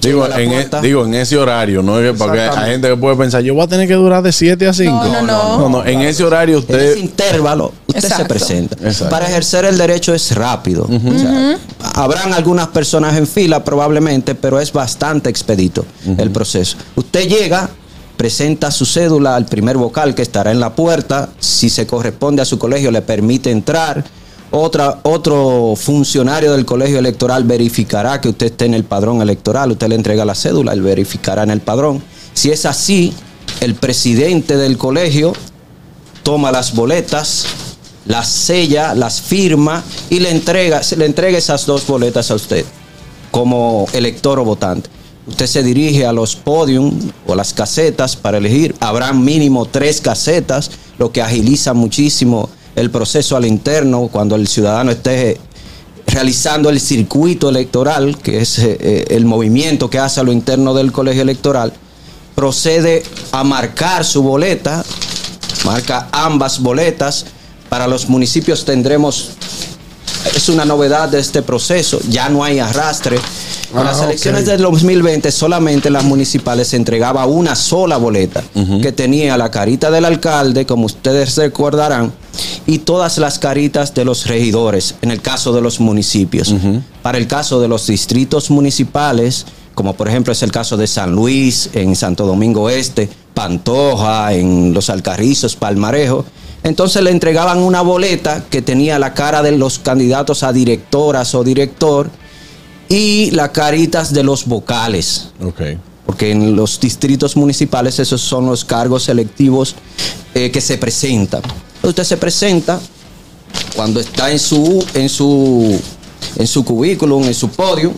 Digo en, e- digo, en ese horario, ¿no? Es que- Porque hay gente que puede pensar, yo voy a tener que durar de 7 a 5. No, no, no. en ese horario En ese usted... intervalo, usted Usted se presenta. Exacto. Para ejercer el derecho es rápido. O sea, habrán algunas personas en fila probablemente, pero es bastante expedito el proceso. Usted llega, presenta su cédula al primer vocal que estará en la puerta. Si se corresponde a su colegio, le permite entrar. Otra, otro funcionario del colegio electoral verificará que usted esté en el padrón electoral. Usted le entrega la cédula, él verificará en el padrón. Si es así, el presidente del colegio toma las boletas, las sella, las firma y le entrega, le entrega esas dos boletas a usted como elector o votante. Usted se dirige a los podium o las casetas para elegir. Habrán mínimo tres casetas, lo que agiliza muchísimo el proceso al interno cuando el ciudadano esté realizando el circuito electoral, que es eh, eh, el movimiento que hace a lo interno del colegio electoral, procede a marcar su boleta, marca ambas boletas. Para los municipios tendremos, es una novedad de este proceso, ya no hay arrastre. En Ah, las ok. elecciones del 2020 solamente en las municipales se entregaba una sola boleta que tenía la carita del alcalde, como ustedes recordarán, y todas las caritas de los regidores, en el caso de los municipios. Para el caso de los distritos municipales, como por ejemplo es el caso de San Luis, en Santo Domingo Este, Pantoja, en Los Alcarrizos, Palmarejo, entonces le entregaban una boleta que tenía la cara de los candidatos a directoras o director y las caritas de los vocales. Porque en los distritos municipales esos son los cargos selectivos eh, que se presentan. Usted se presenta cuando está en su, en su, en su currículum, en su podio.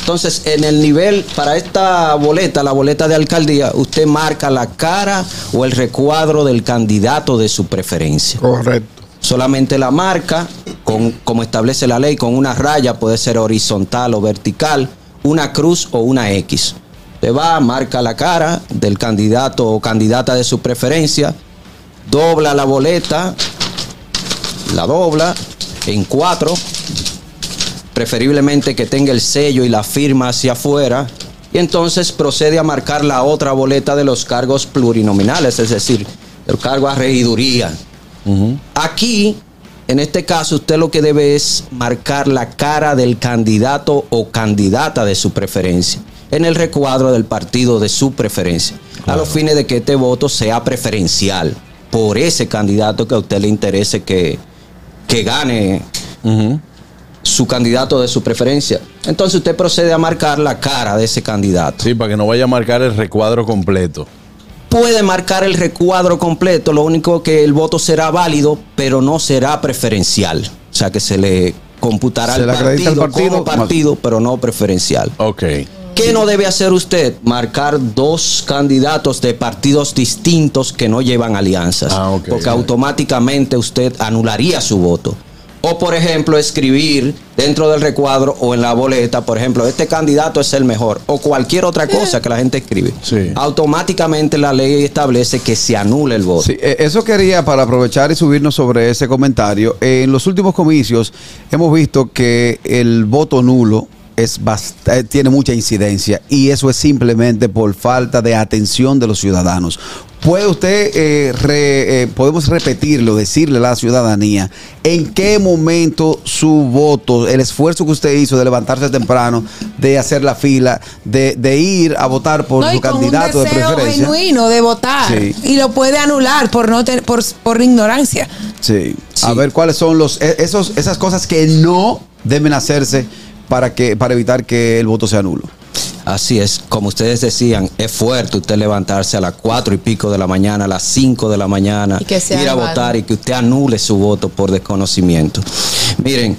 Entonces, en el nivel, para esta boleta, la boleta de alcaldía, usted marca la cara o el recuadro del candidato de su preferencia. Correcto. Solamente la marca, con, como establece la ley, con una raya, puede ser horizontal o vertical, una cruz o una X. Usted va, marca la cara del candidato o candidata de su preferencia, dobla la boleta, la dobla en cuatro, preferiblemente que tenga el sello y la firma hacia afuera, y entonces procede a marcar la otra boleta de los cargos plurinominales, es decir, el cargo a regiduría. Aquí, en este caso, usted lo que debe es marcar la cara del candidato o candidata de su preferencia en el recuadro del partido de su preferencia, a los fines de que este voto sea preferencial por ese candidato que a usted le interese que, que gane su candidato de su preferencia. Entonces usted procede a marcar la cara de ese candidato. Sí, para que no vaya a marcar el recuadro completo. Puede marcar el recuadro completo, lo único que el voto será válido, pero no será preferencial. O sea que se le computará Se al le acredita partido, al partido. como partido, pero no preferencial. Ok. ¿Qué no debe hacer usted? Marcar dos candidatos de partidos distintos que no llevan alianzas. Ah, ok. porque automáticamente usted anularía su voto. O, por ejemplo, escribir dentro del recuadro o en la boleta, por ejemplo, este candidato es el mejor. O cualquier otra cosa que la gente escribe. Sí. Automáticamente la ley establece que se anule el voto. Sí, eh, eso quería para aprovechar y subirnos sobre ese comentario. En los últimos comicios hemos visto que el voto nulo es eh, tiene mucha incidencia y eso es simplemente por falta de atención de los ciudadanos. ¿Puede usted, eh, re- eh, podemos repetirlo, decirle a la ciudadanía en qué momento su voto, el esfuerzo que usted hizo de levantarse temprano, de hacer la fila, de, de ir a votar por No, su candidato un de deseo preferencia? genuino de votar Sí. y lo puede anular por no ten- por, por ignorancia. Sí. A ver cuáles son los e- esos esas cosas que no deben hacerse para que para evitar que el voto sea nulo. Así es, como ustedes decían, es fuerte usted levantarse a las cuatro y pico de la mañana, a las 5 de la mañana, Y que sea ir a votar y que usted anule su voto por desconocimiento. Miren,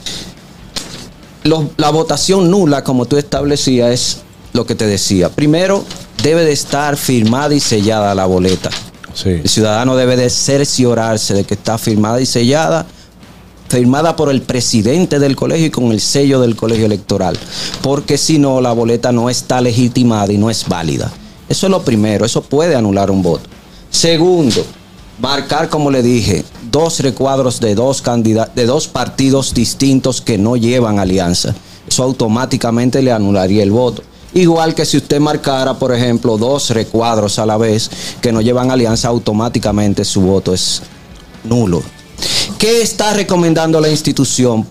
lo- la votación nula, como tú establecías, es lo que te decía. Primero, debe de estar firmada y sellada la boleta. Sí. El ciudadano debe de cerciorarse de que está firmada y sellada, firmada por el presidente del colegio y con el sello del colegio electoral, porque si no, la boleta no está legitimada y no es válida. Eso es lo primero, eso puede anular un voto. Segundo, marcar, como le dije, dos recuadros de dos, de dos partidos distintos que no llevan alianza. Eso automáticamente le anularía el voto. Igual que si usted marcara, por ejemplo, dos recuadros a la vez que no llevan alianza, automáticamente su voto es nulo. ¿Qué ¿Qué está recomendando la institución?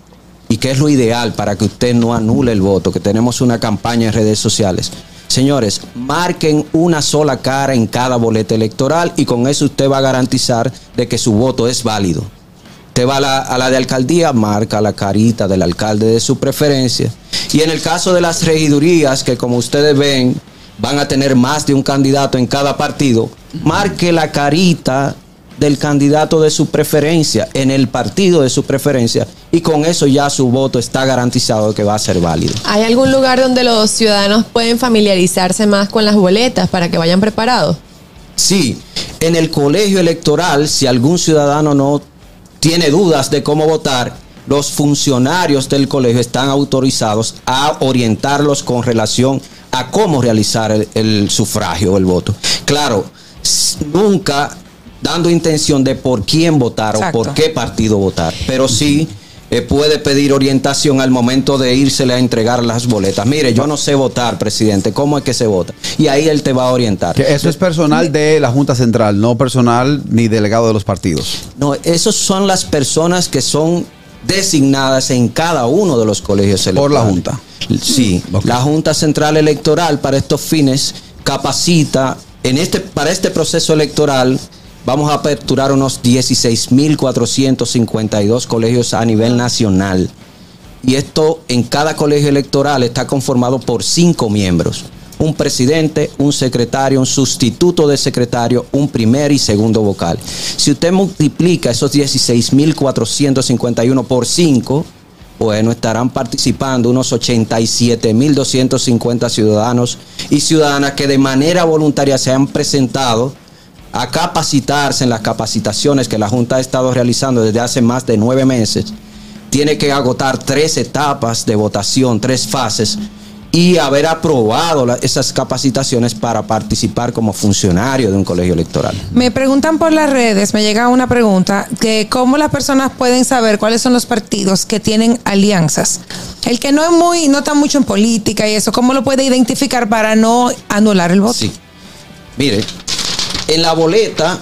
Y qué es lo ideal para que usted no anule el voto, que tenemos una campaña en redes sociales. Señores, marquen una sola cara en cada boleta electoral y con eso usted va a garantizar de que su voto es válido. Usted va a la, a la de alcaldía, marca la carita del alcalde de su preferencia. Y en el caso de las regidurías, que como ustedes ven, van a tener más de un candidato en cada partido, marque la carita del candidato de su preferencia en el partido de su preferencia y con eso ya su voto está garantizado que va a ser válido. ¿Hay algún lugar donde los ciudadanos pueden familiarizarse más con las boletas para que vayan preparados? Sí, en el colegio electoral, si algún ciudadano no tiene dudas de cómo votar, los funcionarios del colegio están autorizados a orientarlos con relación a cómo realizar el, el sufragio o el voto. Claro, nunca dando intención de por quién votar Exacto. o por qué partido votar, pero sí eh, puede pedir orientación al momento de írsele a entregar las boletas. Mire, yo no sé votar, presidente, ¿cómo es que se vota? Y ahí él te va a orientar. Que eso es personal de la Junta Central, no personal ni delegado de los partidos. No, esos son las personas que son designadas en cada uno de los colegios Por electorales. la Junta. Sí, la Junta Central Electoral para estos fines capacita en este para este proceso electoral vamos a aperturar unos 16.452 colegios a nivel nacional. Y esto en cada colegio electoral está conformado por cinco miembros. Un presidente, un secretario, un sustituto de secretario, un primer y segundo vocal. Si usted multiplica esos 16.451 por 5, bueno, estarán participando unos 87.250 ciudadanos y ciudadanas que de manera voluntaria se han presentado a capacitarse en las capacitaciones que la Junta ha estado realizando desde hace más de nueve meses. Tiene que agotar tres etapas de votación, tres fases, y haber aprobado la- esas capacitaciones para participar como funcionario de un colegio electoral. Me preguntan por las redes, me llega una pregunta, que cómo las personas pueden saber cuáles son los partidos que tienen alianzas. El que no es muy, no está mucho en política y eso, ¿cómo lo puede identificar para no anular el voto? Sí. Mire, en la boleta,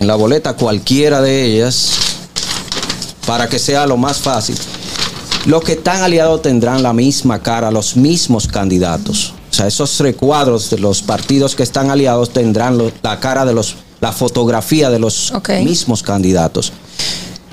en la boleta cualquiera de ellas, para que sea lo más fácil, los que están aliados tendrán la misma cara, los mismos candidatos. O sea, esos recuadros de los partidos que están aliados tendrán lo- la cara de los, la fotografía de los mismos candidatos.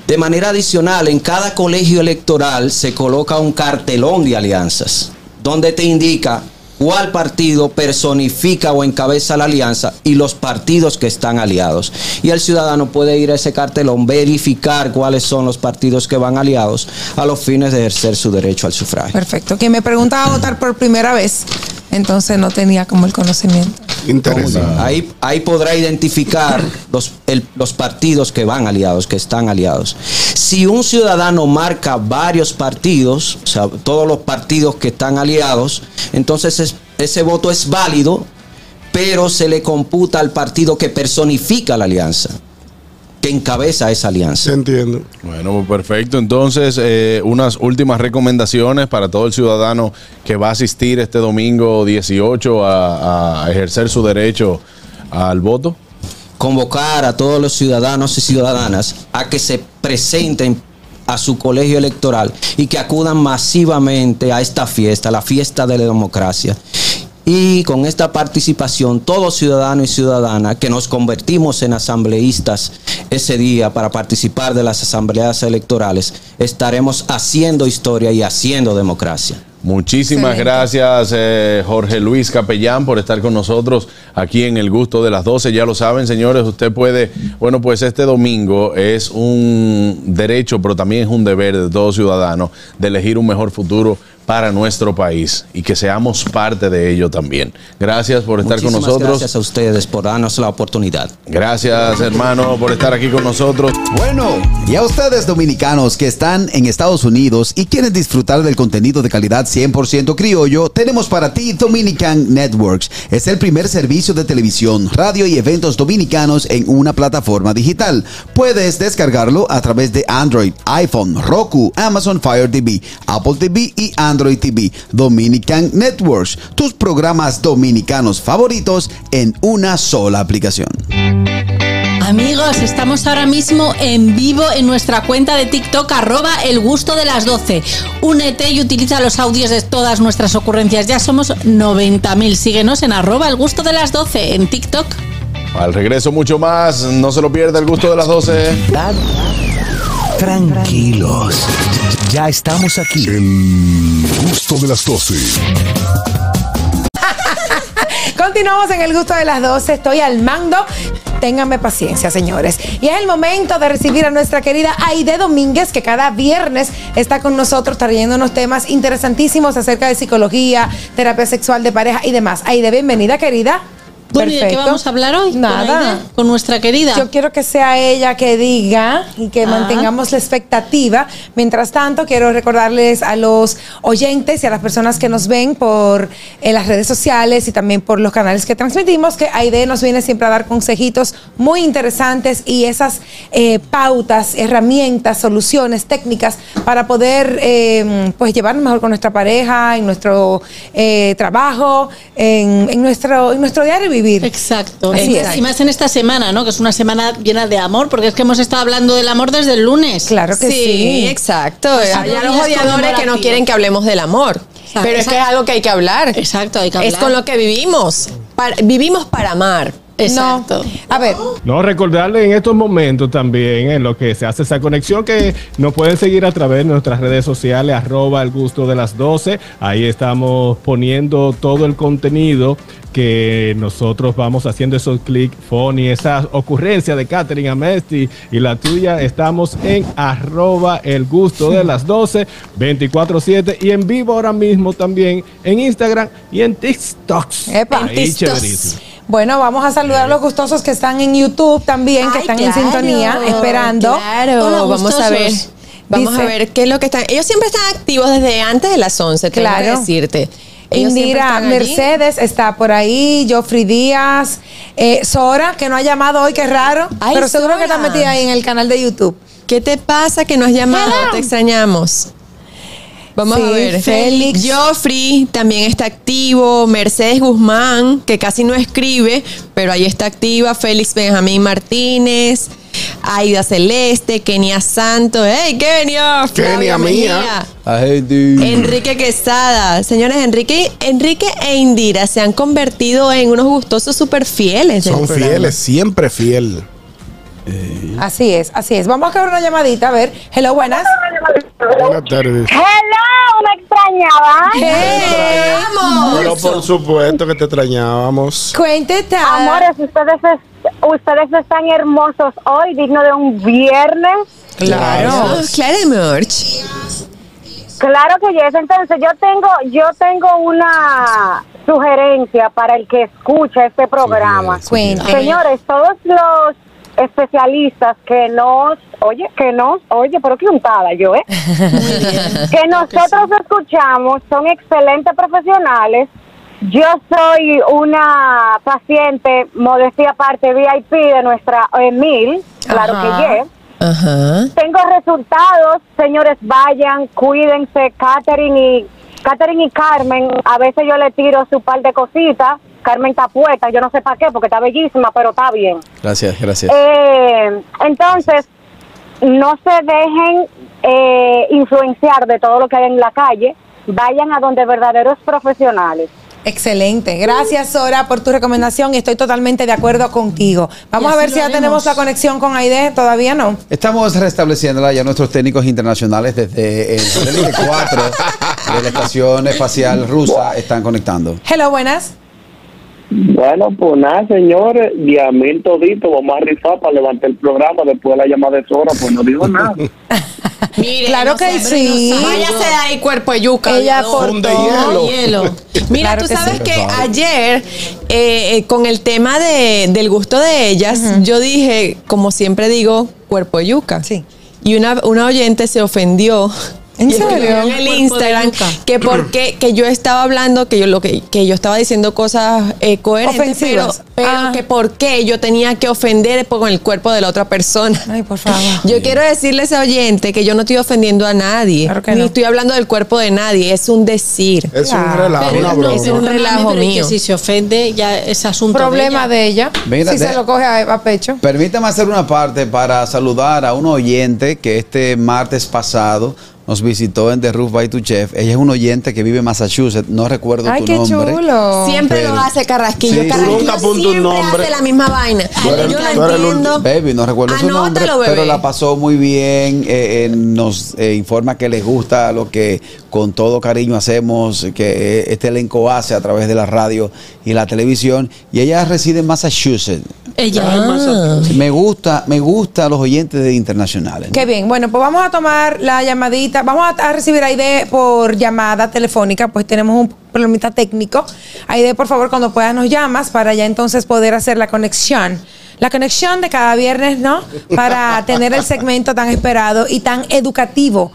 De manera adicional, en cada colegio electoral se coloca un cartelón de alianzas, donde te indica cuál partido personifica o encabeza la alianza y los partidos que están aliados. Y el ciudadano puede ir a ese cartelón, verificar cuáles son los partidos que van aliados a los fines de ejercer su derecho al sufragio. Perfecto. Quien me preguntaba votar por primera vez, entonces no tenía como el conocimiento. Ahí, ahí podrá identificar los, el- los partidos que van aliados, que están aliados. Si un ciudadano marca varios partidos, o sea, todos los partidos que están aliados, entonces es- ese voto es válido, pero se le computa al partido que personifica la alianza, que encabeza esa alianza. Entiendo. Bueno, pues perfecto. Entonces, eh, unas últimas recomendaciones para todo el ciudadano que va a asistir este domingo 18 a, a ejercer su derecho al voto. convocar a todos los ciudadanos y ciudadanas a que se presenten a su colegio electoral y que acudan masivamente a esta fiesta, la fiesta de la democracia. Y con esta participación, todo ciudadano y ciudadana que nos convertimos en asambleístas ese día para participar de las asambleas electorales, estaremos haciendo historia y haciendo democracia. Muchísimas Excelente. gracias, eh, Jorge Luis Capellán, por estar con nosotros aquí en el gusto de las 12. Ya lo saben, señores, usted puede, bueno, pues este domingo es un derecho, pero también es un deber de todo ciudadano de elegir un mejor futuro para nuestro país y que seamos parte de ello también. Gracias por estar Muchísimas con nosotros. Gracias a ustedes por darnos la oportunidad. Gracias, hermano, por estar aquí con nosotros. Bueno, y a ustedes dominicanos que están en Estados Unidos y quieren disfrutar del contenido de calidad 100% criollo, tenemos para ti Dominican Networks. Es el primer servicio de televisión, radio y eventos dominicanos en una plataforma digital. Puedes descargarlo a través de Android, iPhone, Roku, Amazon Fire TV, Apple TV y Android TV. Dominican Networks, tus programas dominicanos favoritos en una sola aplicación. Amigos, estamos ahora mismo en vivo en nuestra cuenta de TikTok, arroba el gusto de las 12. Únete y utiliza los audios de todas nuestras ocurrencias. Ya somos 90.000. Síguenos en arroba el gusto de las 12 en TikTok. Al regreso mucho más, no se lo pierda el gusto de las 12. Tranquilos. Ya estamos aquí. El gusto de las 12. Continuamos en el gusto de las 12. Estoy al mando. Ténganme paciencia, señores. Y es el momento de recibir a nuestra querida Aide Domínguez, que cada viernes está con nosotros trayendo unos temas interesantísimos acerca de psicología, terapia sexual de pareja y demás. Aide, bienvenida, querida. Bueno, ¿y de qué vamos a hablar hoy? Nada. Con, nuestra querida. Yo quiero que sea ella que diga y que Ah. mantengamos la expectativa. Mientras tanto, quiero recordarles a los oyentes y a las personas que nos ven por eh, las redes sociales y también por los canales que transmitimos que Aide nos viene siempre a dar consejitos muy interesantes y esas eh, pautas, herramientas, soluciones, técnicas para poder eh, pues llevarnos mejor con nuestra pareja, en nuestro eh, trabajo, en, en nuestro, en nuestro diario vivir. Exacto. Así Exacto. es. Y más en esta semana, ¿no? Que es una semana llena de amor, porque es que hemos estado hablando del amor desde el lunes. Claro que Sí, sí. exacto. Exacto. Hay a los odiadores que no quieren que hablemos del amor. Pero es que es algo que hay que hablar. Exacto, hay que Es hablar. con lo que vivimos. Para- vivimos para amar. Exacto. A ver, No, recordarle en estos momentos también en lo que se hace esa conexión que nos pueden seguir a través de nuestras redes sociales, arroba el gusto de las 12. Ahí estamos poniendo todo el contenido que nosotros vamos haciendo esos clics, Fonny, esa ocurrencia de Catherine Amesti y la tuya. Estamos en arroba el gusto de las 12, 24-7 y en vivo ahora mismo también en Instagram y en TikTok. Epa. Ahí. Bueno, vamos a saludar a los gustosos que están en YouTube también, que Ay, están claro, en sintonía, esperando. Claro, Hola, vamos a ver. Vamos Dice- a ver qué es lo que están. Ellos siempre están activos desde antes de las 11, tengo Claro. que decirte. Ellos Indira allí. Mercedes está por ahí, Joffrey Díaz, eh, Sora, que no ha llamado hoy, qué raro, Ay, pero seguro que está metida ahí en el canal de YouTube. ¿Qué te pasa que no has llamado? Hello. Te extrañamos. Vamos Sí, a ver. Félix. Joffrey también está activo. Mercedes Guzmán, que casi no escribe, pero ahí está activa. Félix Benjamín Martínez. Aida Celeste, Kenia Santos. ¡Hey, Kenia! Kenia mía. Enrique Quesada. Señores, Enrique, Enrique e Indira se han convertido en unos gustosos súper fieles. Son programa. fieles, siempre fiel. Así es, así es. Vamos a coger una llamadita, a ver. Hello, buenas. Buenas tardes. Hello, me extrañaba. Hey, Pero por supuesto que te extrañábamos. cuéntete. Amores, ustedes, es- ustedes están hermosos hoy, digno de un viernes. Claro. Claro, Merch. Claro que yes. Entonces yo tengo, yo tengo una sugerencia para el que escucha este programa. Cuéntame. Señores, todos los especialistas que nos, oye, que nos, oye, pero qué untada yo, ¿eh? que nosotros escuchamos son excelentes profesionales. Yo soy una paciente, modestia aparte, VIP de nuestra Emil, claro Ajá. que yes. Ajá. Tengo resultados, señores, vayan, cuídense, Catherine y Catherine y Carmen, a veces yo le tiro su par de cositas, Carmen está puesta, yo no sé para qué, porque está bellísima, pero está bien. Gracias, gracias. Eh, entonces, no se dejen eh, influenciar de todo lo que hay en la calle, vayan a donde verdaderos profesionales. Excelente. Gracias, Sora, por tu recomendación y estoy totalmente de acuerdo contigo. Vamos a ver si ya tenemos la conexión con Aide. Todavía no. Estamos restableciéndola ya nuestros técnicos internacionales desde el satélite 4 de la estación espacial rusa están conectando. Hello, buenas. Bueno, pues nada, señores, diez mil toditos, vamos a rifar para levantar el programa después de la llamada de Sora, pues no dijo nada. Mire, Claro que sí. Váyase de ahí, cuerpo de yuca. Ella. Funde hielo. Hielo. Mira, Claro tú que sabes sí. que ayer, eh, eh, con el tema de, del gusto de ellas, yo dije, como siempre digo, cuerpo de yuca. Sí. Y una, una oyente se ofendió ¿En Y serio? En el Instagram que porque que yo estaba hablando que yo lo que, que yo estaba diciendo cosas eh, coherentes, Ofensivas. pero, pero Ah. que por qué yo tenía que ofender por- con el cuerpo de la otra persona. Ay, por favor. Yo quiero decirle a ese oyente que yo no estoy ofendiendo a nadie, Claro que ni no. estoy hablando del cuerpo de nadie, es un decir. Es un relajo, Pero una no, broma. es un relajo pero es que mío. si se ofende, ya es asunto Problema de de ella. Mira, si de- se lo coge a, a pecho. Permítame hacer una parte para saludar a un oyente que este martes pasado nos visitó en The Roof by Tu Chef. Ella es un oyente que vive en Massachusetts, no recuerdo Ay, tu qué nombre. chulo. Siempre Pero- lo hace Carrasquillo. Sí. Carrasquillo Nunca apunta un siempre nombre. hace la misma vaina. Yo la entiendo. Baby, no recuerdo su nombre, bebé. pero la pasó muy bien. eh, eh, nos eh, informa que les gusta lo que con todo cariño hacemos, que eh, este elenco hace a través de la radio y la televisión. Y ella reside en Massachusetts. Ella. Me gusta, me gusta los oyentes de internacionales. Qué bien. Bueno, pues vamos a tomar la llamadita. Vamos a, a recibir a Aide por llamada telefónica. Pues tenemos un problemita técnico. Aide, por favor, cuando puedas nos llamas para ya entonces poder hacer la conexión. La conexión de cada viernes, ¿no? Para tener el segmento tan esperado y tan educativo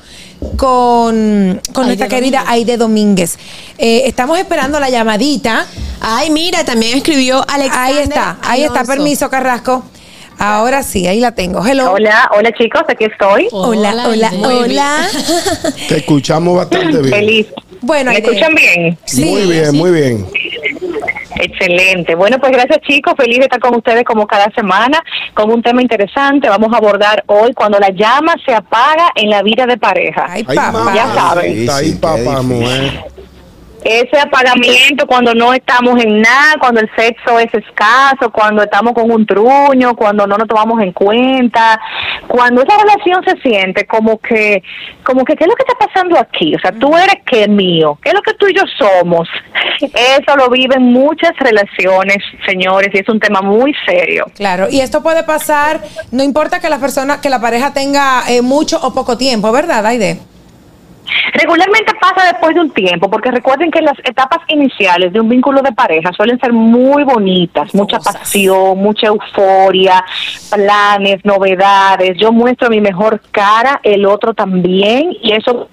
con, con Aide nuestra querida Domínguez. Aide Domínguez. Eh, estamos esperando la llamadita. Ay, mira, también escribió Alex. Ahí está, ahí está. Permiso, Carrasco. Ahora sí, ahí la tengo. Hello. Hola, hola chicos, aquí estoy. Hola, hola, hola. Te escuchamos bastante bien. Feliz. Bueno, ¿Me escuchan bien? Sí. muy bien, muy bien. Excelente. Bueno, pues gracias chicos, feliz de estar con ustedes como cada semana con un tema interesante. Vamos a abordar hoy cuando la llama se apaga en la vida de pareja. Ay, Ay, papá. Ya saben. Sí, qué papá, mujer. Ese apagamiento cuando no estamos en nada, cuando el sexo es escaso, cuando estamos con un truño, cuando no nos tomamos en cuenta, cuando esa relación se siente como que, como que, ¿qué es lo que está pasando aquí? O sea, tú eres que mío, ¿qué es lo que tú y yo somos? Eso lo viven muchas relaciones, señores, y es un tema muy serio. Claro, y esto puede pasar, no importa que la persona, que la pareja tenga eh, mucho o poco tiempo, ¿verdad, Aide? Regularmente pasa después de un tiempo, porque recuerden que las etapas iniciales de un vínculo de pareja suelen ser muy bonitas, mucha pasión, mucha euforia, planes, novedades. Yo muestro mi mejor cara, el otro también, y eso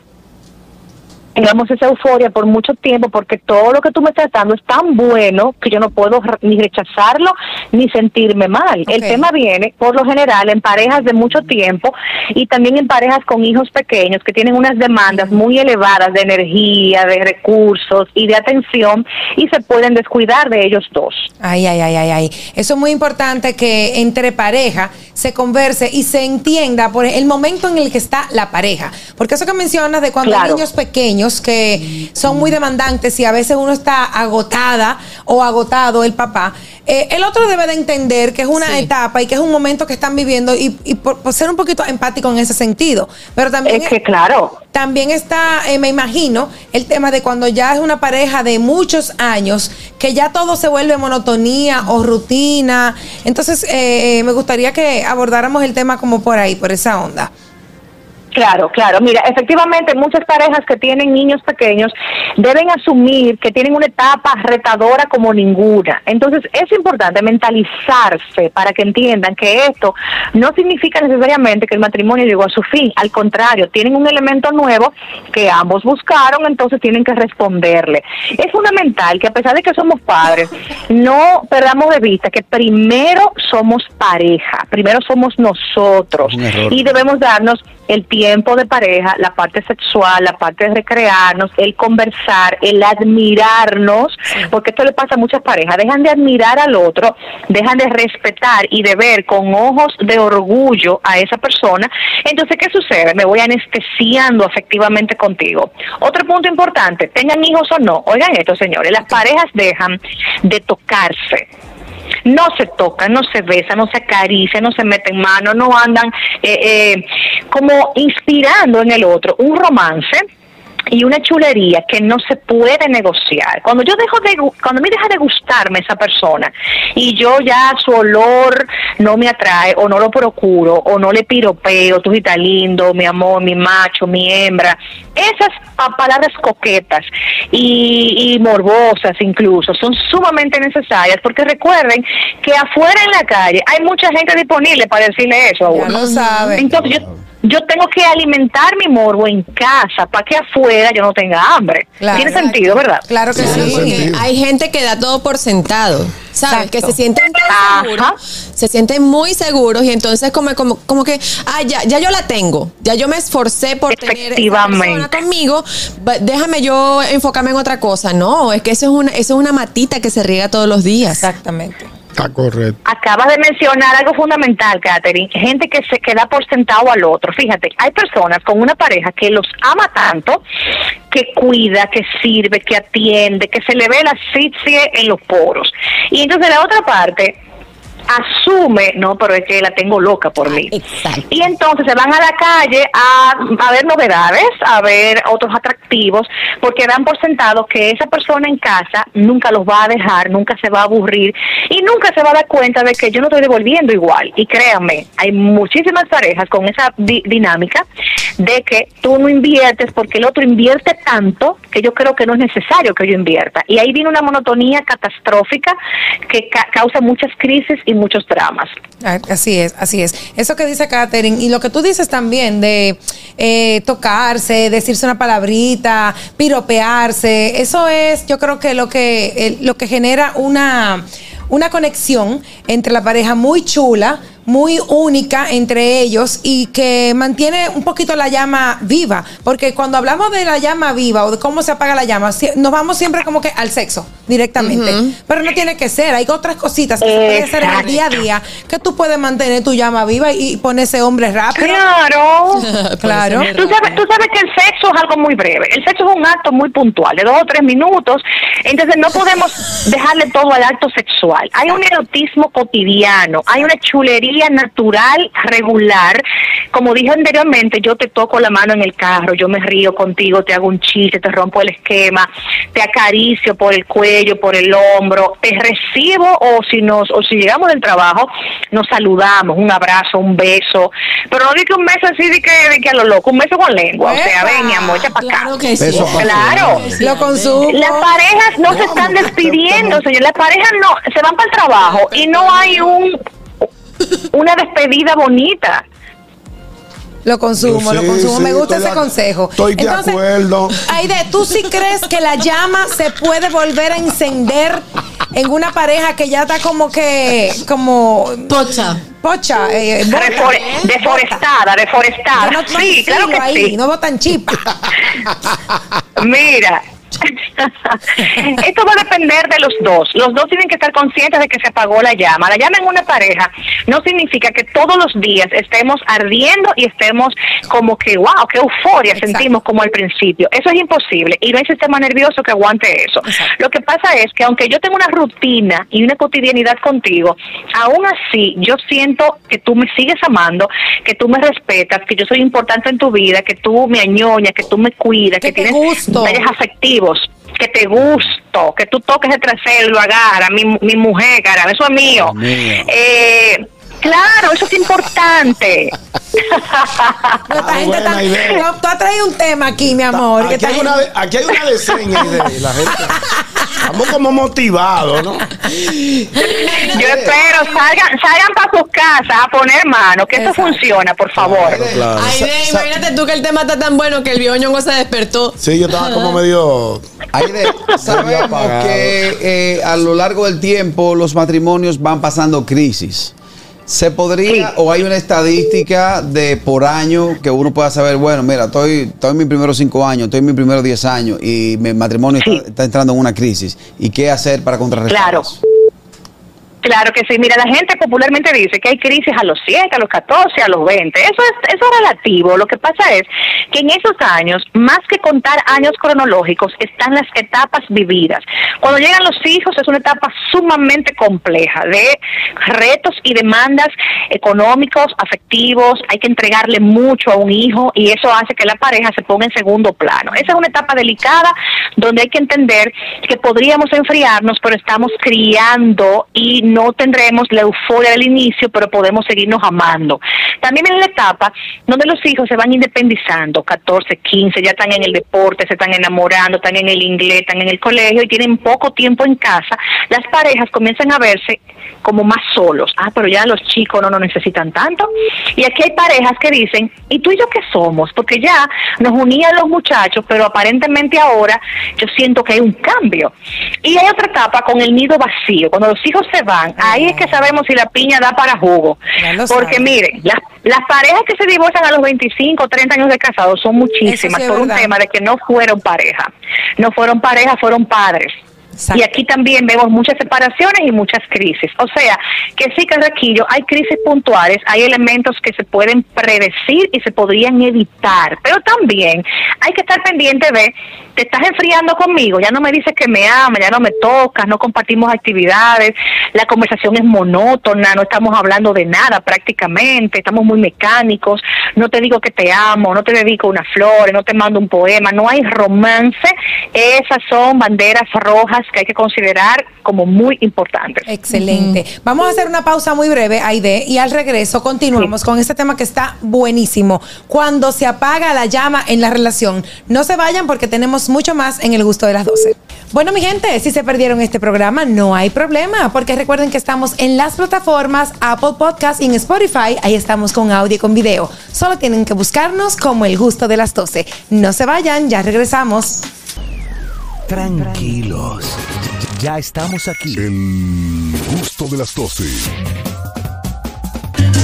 tengamos esa euforia por mucho tiempo porque todo lo que tú me estás dando es tan bueno que yo no puedo ni rechazarlo ni sentirme mal. El tema viene por lo general en parejas de mucho tiempo y también en parejas con hijos pequeños que tienen unas demandas muy elevadas de energía, de recursos y de atención y se pueden descuidar de ellos dos. Ay, ay, ay, ay, ay. Eso es muy importante que entre pareja se converse y se entienda por el momento en el que está la pareja. Porque eso que mencionas de cuando hay Claro. niños pequeños que son muy demandantes y a veces uno está agotada o agotado el papá, eh, el otro debe de entender que es una etapa y que es un momento que están viviendo y, y por, por ser un poquito empático en ese sentido. Pero también Es que claro, también está, eh, me imagino, el tema de cuando ya es una pareja de muchos años, que ya todo se vuelve monotonía o rutina. Entonces, eh, eh, me gustaría que abordáramos el tema como por ahí, por esa onda. Claro, claro. Mira, efectivamente muchas parejas que tienen niños pequeños deben asumir que tienen una etapa retadora como ninguna. Entonces es importante mentalizarse para que entiendan que esto no significa necesariamente que el matrimonio llegó a su fin. Al contrario, tienen un elemento nuevo que ambos buscaron, entonces tienen que responderle. Es fundamental que a pesar de que somos padres, no perdamos de vista que primero somos pareja, primero somos nosotros y debemos darnos el tiempo de pareja, la parte sexual, la parte de recrearnos, el conversar, el admirarnos, porque esto le pasa a muchas parejas, dejan de admirar al otro, dejan de respetar y de ver con ojos de orgullo a esa persona. Entonces, ¿qué sucede? Me voy anestesiando afectivamente contigo. Otro punto importante, tengan hijos o no, oigan esto, señores, las parejas dejan de tocarse no se tocan, no se besan, no se acarician, no se meten manos, no andan eh, eh, como inspirando en el otro. Un romance y una chulería que no se puede negociar. Cuando yo dejo de cuando a mí deja de gustarme esa persona y yo ya su olor no me atrae o no lo procuro o no le piropeo, tú estás lindo, mi amor, mi macho, mi hembra, esas pa- palabras coquetas y, y morbosas incluso son sumamente necesarias porque recuerden que afuera en la calle hay mucha gente disponible para decirle eso a Ya uno. lo sabe. Entonces yo yo tengo que alimentar mi morbo en casa para que afuera yo no tenga hambre. Claro. Tiene sentido, ¿verdad? Claro que sí. hay gente que da todo por sentado, ¿sabes? Exacto. Que se sienten tan seguros, se sienten muy seguros y entonces como, como, como que, ah, ya, ya yo la tengo, ya yo me esforcé por tener persona conmigo, déjame yo enfocarme en otra cosa. No, es que eso es una, eso es una matita que se riega todos los días. Exactamente. Correcto. Acabas de mencionar algo fundamental, Catherine. Gente que se queda por sentado al otro. Fíjate, hay personas con una pareja que los ama tanto, que cuida, que sirve, que atiende, que se le ve la asfixia en los poros. Y entonces la otra parte asume, no, pero es que la tengo loca por mí. Y entonces se van a la calle a, a ver novedades, a ver otros atractivos, porque dan por sentado que esa persona en casa nunca los va a dejar, nunca se va a aburrir y nunca se va a dar cuenta de que yo no estoy devolviendo igual. Y créanme, hay muchísimas parejas con esa di- dinámica de que tú no inviertes porque el otro invierte tanto que yo creo que no es necesario que yo invierta. Y ahí viene una monotonía catastrófica que ca- causa muchas crisis y muchos dramas. Ah, Así es, así es. Eso que dice Katherine y lo que tú dices también de eh, tocarse, decirse una palabrita, piropearse, eso es, yo creo que lo que lo que genera una una conexión entre la pareja muy chula, muy única entre ellos y que mantiene un poquito la llama viva, porque cuando hablamos de la llama viva o de cómo se apaga la llama, nos vamos siempre como que al sexo directamente, pero no tiene que ser, hay otras cositas que se pueden hacer en el día a día que tú puedes mantener tu llama viva y poner ese hombre rápido. Claro, claro. Tú sabes, tú sabes que el sexo es algo muy breve. El sexo es un acto muy puntual, de dos o tres minutos. Entonces no podemos dejarle todo al acto sexual. Hay un erotismo cotidiano, hay una chulería natural, regular. Como dije anteriormente, yo te toco la mano en el carro, yo me río contigo, te hago un chiste, te rompo el esquema, te acaricio por el cuello, por el hombro, te recibo o si nos o si llegamos del trabajo, nos saludamos, un abrazo, un beso, pero no di que un beso así de que, de que a lo loco, un beso con lengua, o sea, ven mi amor, echa para acá. Claro que sí. Beso pa' Claro. Lo consumo. Las parejas no se están despidiendo, señor. Las parejas no se van para el trabajo y no hay un una despedida bonita. Lo consumo, Sí, lo consumo. sí, Me gusta ese consejo. estoy de acuerdo. Aide, ¿tú sí crees que la llama se puede volver a encender en una pareja que ya está como que, como... Pocha. Pocha, eh, Refore- deforestada, deforestada. No, no sí, claro que ahí, sí. no botan chispa. Mira, esto va a depender de los dos. Los dos tienen que estar conscientes de que se apagó la llama. La llama en una pareja no significa que todos los días estemos ardiendo y estemos como que, wow, qué euforia sentimos como al principio. Eso es imposible y no hay sistema nervioso que aguante eso. Lo que pasa es que aunque yo tengo una rutina y una cotidianidad contigo, aún así yo siento que tú me sigues amando, que tú me respetas, que yo soy importante en tu vida, que tú me añoñas, que tú me cuidas, que, tienes gusto. detalles que te gusto, que tú toques el trasero lo agarras, mi, mi mujer, cara, eso es mío. Mío. Eh, claro, eso es importante. Esta gente está- no, tú has traído un tema aquí, mi amor. que Aquí esta hay, una, aquí hay una de la gente. Estamos como motivados, ¿no? Yo espero, salgan, salgan para sus casas a poner mano, que eso funciona, por favor. Ay, de, imagínate tú que el tema está tan bueno que el bioñongo se despertó. Sí, yo estaba como medio. Aide, sabemos que eh, a lo largo del tiempo los matrimonios van pasando crisis. ¿Se podría o hay una estadística de por año que uno pueda saber, bueno, mira, estoy, estoy en mis primeros cinco años, estoy en mis primeros diez años y mi matrimonio está, está entrando en una crisis? ¿Y qué hacer para contrarrestar Claro. eso? Claro que sí. Mira, la gente popularmente dice que hay crisis a los 7, a los 14, a los 20. Eso es, eso es relativo. Lo que pasa es que en esos años, más que contar años cronológicos, están las etapas vividas. Cuando llegan los hijos es una etapa sumamente compleja de retos y demandas económicos, afectivos. Hay que entregarle mucho a un hijo y eso hace que la pareja se ponga en segundo plano. Esa es una etapa delicada donde hay que entender que podríamos enfriarnos, pero estamos criando y no tendremos la euforia del inicio, pero podemos seguirnos amando. También en la etapa donde los hijos se van independizando, 14, 15, ya están en el deporte, se están enamorando, están en el inglés, están en el colegio y tienen poco tiempo en casa, las parejas comienzan a verse como más solos. Ah, pero ya los chicos no nos necesitan tanto. Y aquí hay parejas que dicen, ¿y tú y yo qué somos? Porque ya nos unían los muchachos, pero aparentemente ahora yo siento que hay un cambio. Y hay otra etapa con el nido vacío. Cuando los hijos se van, ahí es que sabemos si la piña da para jugo. Porque miren, las, las parejas que se divorcian a los 25, 30 años de casados son muchísimas sí por un verdad. tema de que no fueron pareja. No fueron pareja, fueron padres. Y aquí también vemos muchas separaciones y muchas crisis. O sea, que sí, Carraquillo, hay crisis puntuales, hay elementos que se pueden predecir y se podrían evitar, pero también hay que estar pendiente de, te estás enfriando conmigo, ya no me dices que me amas, ya no me tocas, no compartimos actividades, la conversación es monótona, no estamos hablando de nada prácticamente, estamos muy mecánicos, no te digo que te amo, no te dedico unas flores, no te mando un poema, no hay romance, esas son banderas rojas que hay que considerar como muy importantes. Excelente. Vamos a hacer una pausa muy breve, Aide, y al regreso continuamos con este tema que está buenísimo. Cuando se apaga la llama en la relación. No se vayan porque tenemos mucho más en el gusto de las 12. Bueno, mi gente, si se perdieron este programa, no hay problema, porque recuerden que estamos en las plataformas Apple Podcast y en Spotify. Ahí estamos con audio y con video. Solo tienen que buscarnos como el gusto de las 12. No se vayan, ya regresamos. Tranquilos. Ya estamos aquí. El gusto de las 12.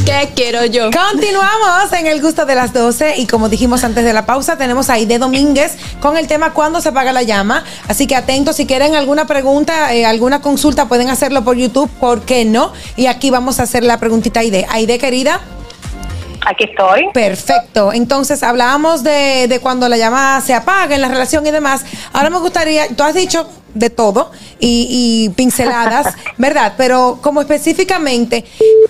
¿Qué quiero yo? Continuamos en el gusto de las 12 y como dijimos antes de la pausa, tenemos a Aide Domínguez con el tema ¿Cuándo se apaga la llama? Así que atentos, si quieren alguna pregunta, eh, alguna consulta, pueden hacerlo por YouTube, ¿por qué no? Y aquí vamos a hacer la preguntita a Aide. Aide, querida. Aquí estoy. Perfecto. Entonces, hablábamos de, de cuando la llama se apaga en la relación y demás. Ahora me gustaría, tú has dicho de todo y, y pinceladas, ¿verdad? Pero como específicamente,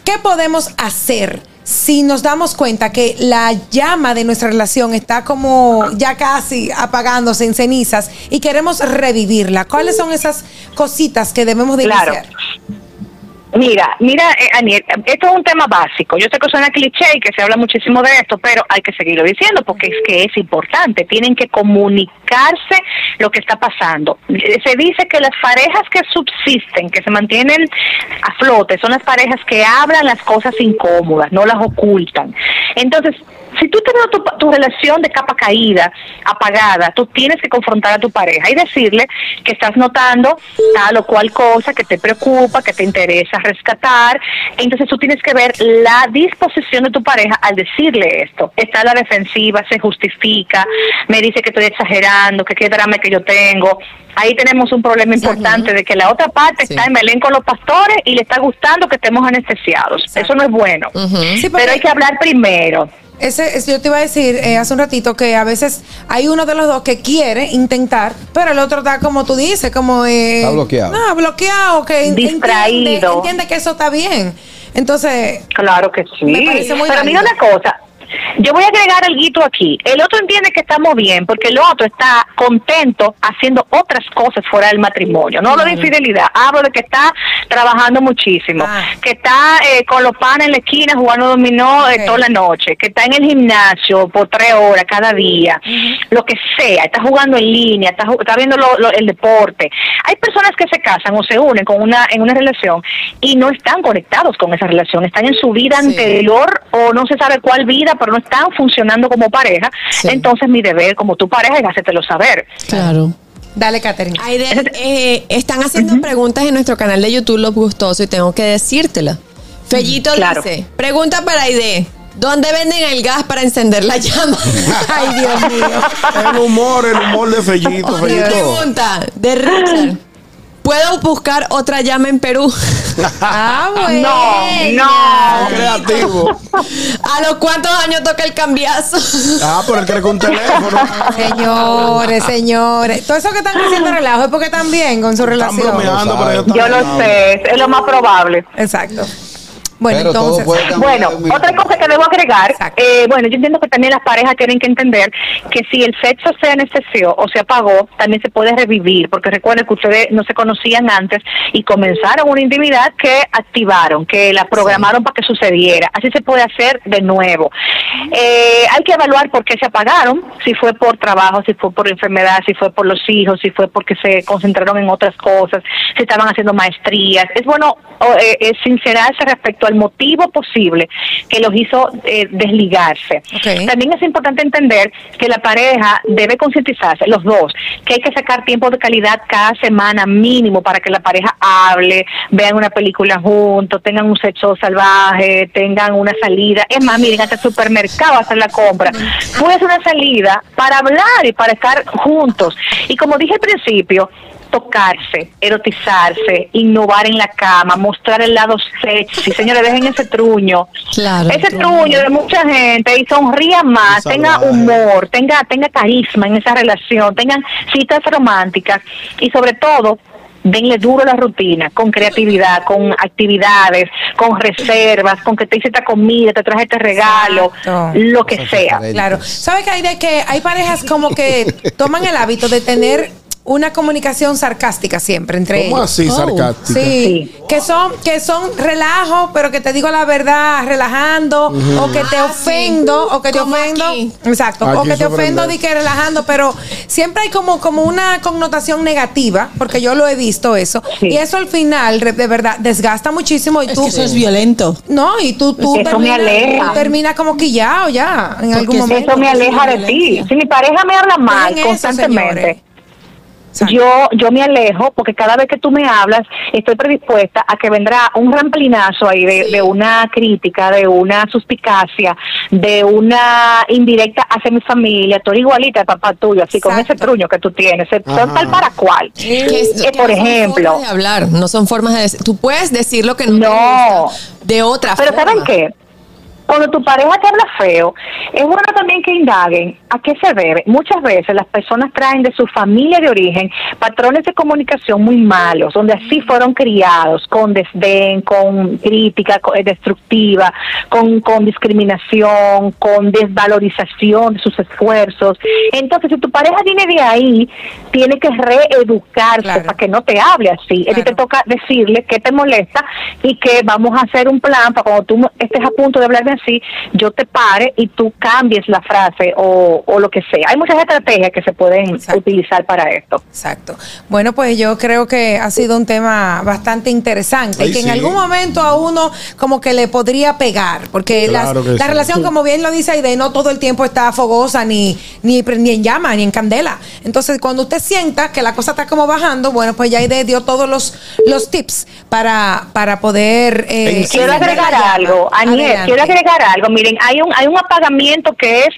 ¿qué podemos hacer? Si nos damos cuenta que la llama de nuestra relación está como ya casi apagándose en cenizas y queremos revivirla, ¿cuáles son esas cositas que debemos de Claro. iniciar? Mira, mira, eh, Aniel, esto es un tema básico. Yo sé que suena cliché y que se habla muchísimo de esto, pero hay que seguirlo diciendo porque es que es importante. Tienen que comunicarse lo que está pasando. Eh, Se dice que las parejas que subsisten, que se mantienen a flote, son las parejas que hablan las cosas incómodas, no las ocultan. Entonces, si tú tienes tu, tu relación de capa caída, apagada, tú tienes que confrontar a tu pareja y decirle que estás notando tal o cual cosa que te preocupa, que te interesa rescatar. Entonces tú tienes que ver la disposición de tu pareja al decirle esto. Está a la defensiva, se justifica, me dice que estoy exagerando, que qué drama que yo tengo. Ahí tenemos un problema importante de que la otra parte está en Belén con los pastores y le está gustando que estemos anestesiados. Eso no es bueno. Sí, porque- Pero hay que hablar primero. Ese, ese- yo te iba a decir eh, hace un ratito que a veces hay uno de los dos que quiere intentar, pero el otro está como tú dices, como... eh, Está bloqueado. No, bloqueado, que en- entiende, Distraído. entiende que eso está bien. Entonces... Claro que sí. Me parece muy Pero mira una cosa. Yo voy a agregar el guito aquí. El otro entiende que estamos bien porque el otro está contento haciendo otras cosas fuera del matrimonio. No hablo de infidelidad, hablo de que está trabajando muchísimo, que está eh, con los panes en la esquina jugando dominó eh, toda la noche, que está en el gimnasio por tres horas cada día, lo que sea, está jugando en línea, está, está viendo lo- lo- el deporte. Hay personas que se casan o se unen con una en una relación y no están conectados con esa relación, están en su vida anterior o no se sabe cuál vida, pero no están funcionando como pareja. Entonces mi deber como tu pareja es hacértelo saber. Claro. Dale, Catherine. Aide, eh, están haciendo preguntas en nuestro canal de YouTube Los Gustosos y tengo que decírtela. Fellito Claro. dice, pregunta para Aide, ¿dónde venden el gas para encender la llama? Ay, Dios mío. El humor, el humor de Fellito, Fellito. Pregunta de Richard. ¿Puedo buscar otra llama en Perú? Ah, bueno. No, Creativo. ¿A los cuántos años toca el cambiazo? Ah, pero él quiere con teléfono. Señores, señores. Todo eso que están haciendo relajo es porque están bien con su relación. bromeando, pero ellos están Yo lo sé, es lo más probable. Exacto. Bueno, Pero entonces. Bueno, otra cosa que debo agregar, eh, bueno, yo entiendo que también las parejas tienen que entender que si el sexo se anestesió o se apagó, también se puede revivir, porque recuerden que ustedes no se conocían antes y comenzaron una intimidad que activaron, que la programaron para que sucediera. Así se puede hacer de nuevo. Eh, hay que evaluar por qué se apagaron, si fue por trabajo, si fue por enfermedad, si fue por los hijos, si fue porque se concentraron en otras cosas, si estaban haciendo maestrías. Es bueno o, eh, eh, sincerarse respecto al motivo posible que los hizo eh, desligarse. También es importante entender que la pareja debe concientizarse, los dos, que hay que sacar tiempo de calidad cada semana mínimo para que la pareja hable, vean una película juntos, tengan un sexo salvaje, tengan una salida. Es más, miren, hasta el supermercado a hacer la compra. Puede ser una salida para hablar y para estar juntos. Y como dije al principio, tocarse, erotizarse, innovar en la cama, mostrar el lado sexy. Señores, dejen ese truño. ese truño de mucha gente y sonría más, tenga humor, tenga, tenga carisma en esa relación, tengan citas románticas y sobre todo denle duro a la rutina, con creatividad, con actividades, con reservas, con que te hice esta comida, te traje este regalo, lo que sea. Claro. ¿Sabes que hay de que hay parejas como que toman el hábito de tener una comunicación sarcástica siempre entre ¿Cómo ellos? así, sarcástica? Sí, que son que son relajo, pero que te digo la verdad, relajando o que te Ah, ofendo o que te ofendo, exacto, o que te ofendo di que relajando, pero siempre hay como como una connotación negativa, porque yo lo he visto eso, y eso al final de verdad desgasta muchísimo y tú que eso es violento. No, y tú tú Eso me aleja. terminas como quillado ya en algún momento. Eso me aleja de ti. Si mi pareja me habla mal eso, yo, yo me alejo porque cada vez que tú me hablas estoy predispuesta a que vendrá un ramplinazo ahí de, de una crítica, de una suspicacia, de una indirecta hacia mi familia, tú eres igualita al papá tuyo, así con ese truño que tú tienes, son tal para cual. Es- Eh, que por no son ejemplo, formas de hablar, no son formas de decir. Tú puedes decir lo que no, te No. gusta de otra Pero forma. ¿saben qué? Cuando tu pareja te habla feo, es bueno también que indaguen a qué se debe. Muchas veces las personas traen de su familia de origen patrones de comunicación muy malos, donde así fueron criados, con desdén, con crítica eh, destructiva, con, con discriminación, con desvalorización de sus esfuerzos. Entonces, si tu pareja viene de ahí, tiene que reeducarse para que no te hable así. A ti te toca decirle qué te molesta y que vamos a hacer un plan para cuando tú estés a punto de hablarme así, yo te pare y tú cambies la frase o, o lo que sea. Hay muchas estrategias que se pueden utilizar para esto. Exacto. Bueno, pues yo creo que ha sido un tema bastante interesante Ay, y que en algún momento a uno como que le podría pegar, porque Claro la sí. relación, como bien lo dice Aide, no todo el tiempo está fogosa, ni, ni, ni en llama, ni en candela. Entonces, cuando usted sienta que la cosa está como bajando, bueno, pues ya Aide dio todos los, los tips para, para poder... eh, quiero agregar algo, Aniel, quiero agregar algo. Miren, hay un hay un apagamiento que es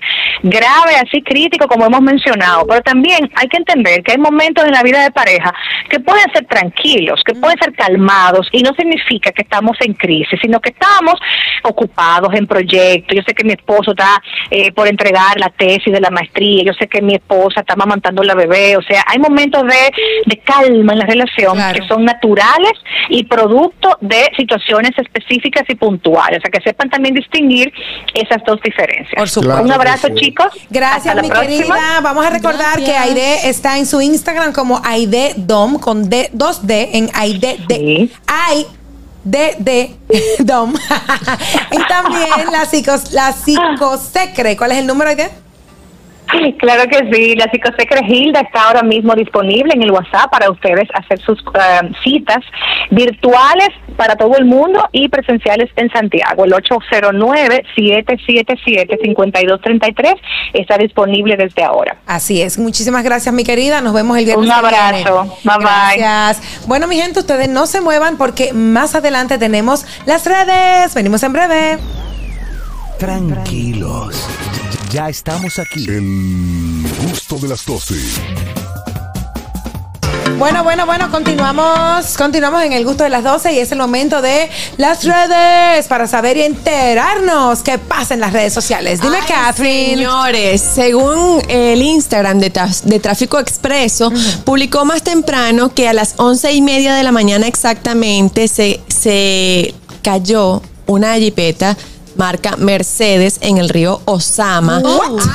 grave, así crítico como hemos mencionado, pero también hay que entender que hay momentos en la vida de pareja que pueden ser tranquilos, que pueden ser calmados y no significa que estamos en crisis, sino que estamos ocupados en proyectos. Yo sé que mi esposo está eh, por entregar la tesis de la maestría, yo sé que mi esposa está mamantando la bebé, o sea, hay momentos de, de calma en la relación que son naturales y producto de situaciones específicas y puntuales, o sea, que sepan también distinguir esas dos diferencias. Por supuesto. Un abrazo, sí. chicos. Gracias, mi próxima. querida. Vamos a recordar que Aide está en su Instagram como Aide Dom con D, 2D en Aide D. Ay, D, D, Dom. y también la, psicos, la psicosecre. ¿Cuál es el número, Aide? Claro que sí, la psicosecre Hilda está ahora mismo disponible en el WhatsApp para ustedes hacer sus eh, citas virtuales para todo el mundo y presenciales en Santiago. El 809-777-5233 está disponible desde ahora. Así es. Muchísimas gracias, mi querida. Nos vemos el viernes. Un abrazo. Bye, bye. Gracias. Bueno, mi gente, ustedes no se muevan porque más adelante tenemos las redes. Venimos en breve. Tranquilos. Ya estamos aquí. El gusto de las 12. Bueno, bueno, bueno, continuamos, continuamos en el gusto de las 12 y es el momento de las redes para saber y enterarnos qué pasa en las redes sociales. Dime, Ay, Catherine. Señores, según el Instagram de Tráfico Expreso, publicó más temprano que a las once y media de la mañana exactamente se, se cayó una jipeta marca Mercedes en el río Osama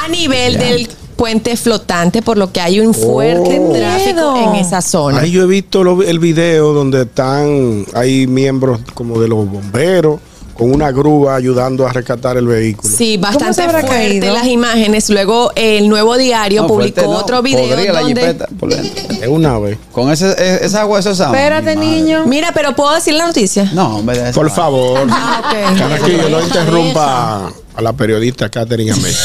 a nivel del puente flotante, por lo que hay un fuerte Oh. tráfico en esa zona. Ahí yo he visto lo- el video donde están, hay miembros como de los bomberos con una grúa ayudando a rescatar el vehículo. Sí, bastante fuerte caído? las imágenes. Luego el nuevo diario No, publicó fuerte no. otro video Podría la donde. Es una vez. Con ese, e- esa agua, eso Osama. Espérate, niño. Mira, pero puedo decir la noticia. No, hombre, Por favor. Ah, ok. Carraquillo, no interrumpa a la periodista Catherine Ametti.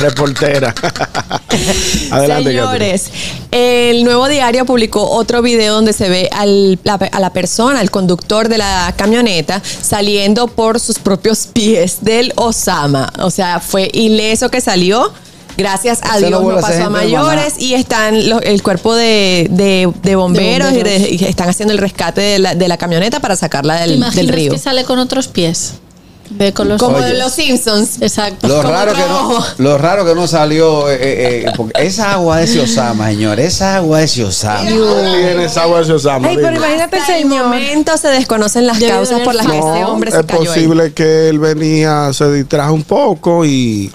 Reportera. Adelante, Señores, el nuevo diario publicó otro video donde se ve al- la- a la persona, al conductor de la camioneta, saliendo por sus propios pies del Osama. O sea, fue ileso que salió. Gracias a Ese Dios no pasó a mayores y están los- el cuerpo de, de- de bomberos, De y de- y están haciendo el rescate de la, de la camioneta para sacarla ¿Te del, imaginas del río. que sale con otros pies? Ve con los Como Oye. de los Simpsons. Exacto. Lo raro, que no, lo raro que no salió, eh, eh, eh, porque esa agua es Osama, señor, esa agua es Osama. Tiene esa agua de Osama. Ay, pero imagínate Hasta el momento se desconocen las causas por las que ese hombre se es cayó ahí. posible que él venía, se distrajo un poco y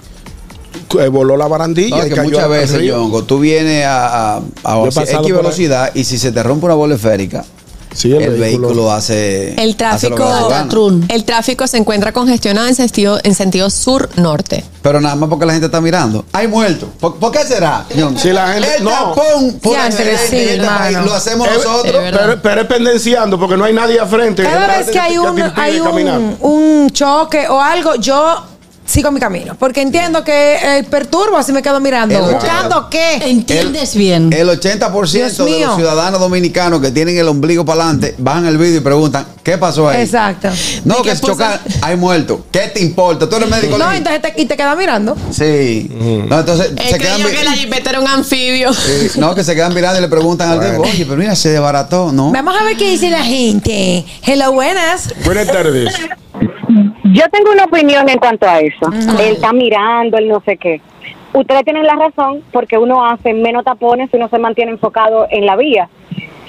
voló la barandilla No, y que cayó muchas veces, río. Ñongo, tú vienes a, a, X velocidad y si se te rompe una bola esférica, Sí, el, vehículo, hace. El hace lo tráfico. Trun. el tráfico se encuentra congestionado en sentido, en sentido sur-norte. Pero nada más porque la gente está mirando. Hay muertos. ¿Por, por qué será? Si la gente- el no. tapón por Ya, sí, este país lo hacemos nosotros. Es. Pero, pero es pendenciando porque no hay nadie a frente. Cada vez que hay un, hay un, un choque o algo, yo sigo mi camino. Porque entiendo que eh, perturbo, así me quedo mirando. El- ¿Buscando qué? ¿Entiendes bien? El 80% Dios de mío. los ciudadanos dominicanos que tienen el ombligo para adelante bajan el vídeo y preguntan, ¿qué pasó ahí? Exacto. No, ¿Y que chocan, hay muertos. ¿Qué te importa? Tú eres médico. No, entonces te, y te quedas mirando. Sí. No, entonces Él se quedan que la jipeta era un anfibio. Eh, no, que se quedan mirando y le preguntan al tipo, oye, pero mira, se desbarató, ¿no? Vamos a ver qué dice la gente. Hello, buenas. Buenas tardes. Yo tengo una opinión en cuanto a eso. Él está mirando, él no sé qué. Ustedes tienen la razón porque uno hace menos tapones y uno se mantiene enfocado en la vía.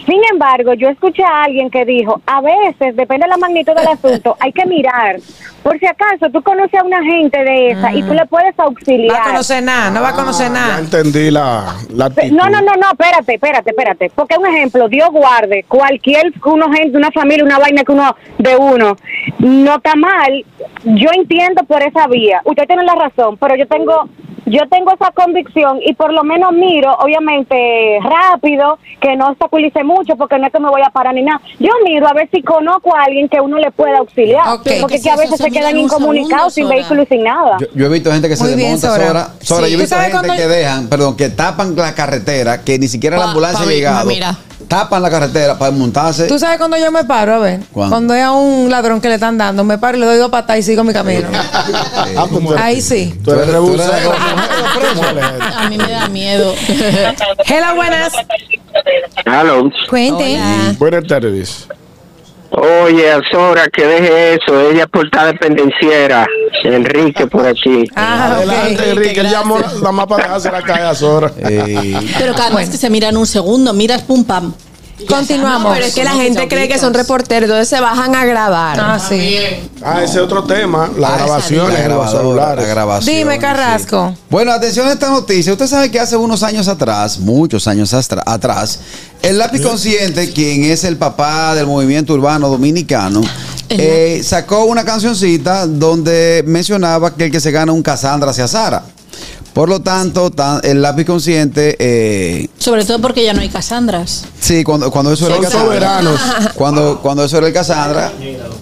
Sin embargo, yo escuché a alguien que dijo, a veces, depende de la magnitud del asunto, hay que mirar. Por si acaso tú conoces a una gente de esa y tú le puedes Va a auxiliar. conocer nada, no va a conocer Ya nada. entendí la, la actitud. No, no, no, no, espérate, espérate, espérate. Porque un ejemplo, Dios guarde, cualquier uno gente, una familia, una vaina que uno de uno no está mal. Yo entiendo por esa vía. Usted tiene la razón, pero yo tengo yo tengo esa convicción y por lo menos miro, obviamente, rápido, que no obstaculice mucho, porque no es que me voy a parar ni nada. Yo miro a ver si conozco a alguien que uno le pueda auxiliar. Porque ¿Qué que a veces Se se quedan incomunicados, sin vehículo y sin nada. Yo, yo he visto gente que se Muy bien, desmonta, Sora. Sora. Sora, Sí. yo he ¿Tú visto gente cuando- que dejan, perdón, que tapan la carretera, que ni siquiera la ambulancia pa- ha llegado. mira. Tapan la carretera para montarse. ¿Tú sabes cuando yo me paro? A ver. ¿Cuándo? Cuando es a un ladrón que le están dando, me paro y le doy dos patas y sigo mi camino. Ah, pues Ahí sí. Tú eres Tú eres- A mí me da miedo. Hello, buenas. Hello. Cuente. Buenas tardes. Oye, Azora, que deje eso. Ella es portada dependenciera. Enrique por aquí. Ah, Adelante. Enrique. Él llamó la más para dejársela caer a Sora. Eh, Pero cada vez que se miran un segundo, miras pum pam. Continuamos. Pero es que la gente cree que son reporteros, entonces se bajan a grabar. Ah, sí. Ah, ese es otro tema. Las ah, grabaciones la en los celulares. la grabación, Dime, sí. Carrasco. Bueno, atención a esta noticia. Usted sabe que hace unos años atrás, muchos años atrás, el lápiz consciente, quien es el papá del movimiento urbano dominicano, eh, sacó una cancioncita donde mencionaba que el que se gana un Casandra se asara. Por lo tanto, tan- el lápiz consciente, eh, Sobre todo porque ya no hay Casandras. sí, cuando, cuando eso era el Son soberanos. Cuando, cuando eso era el Casandra,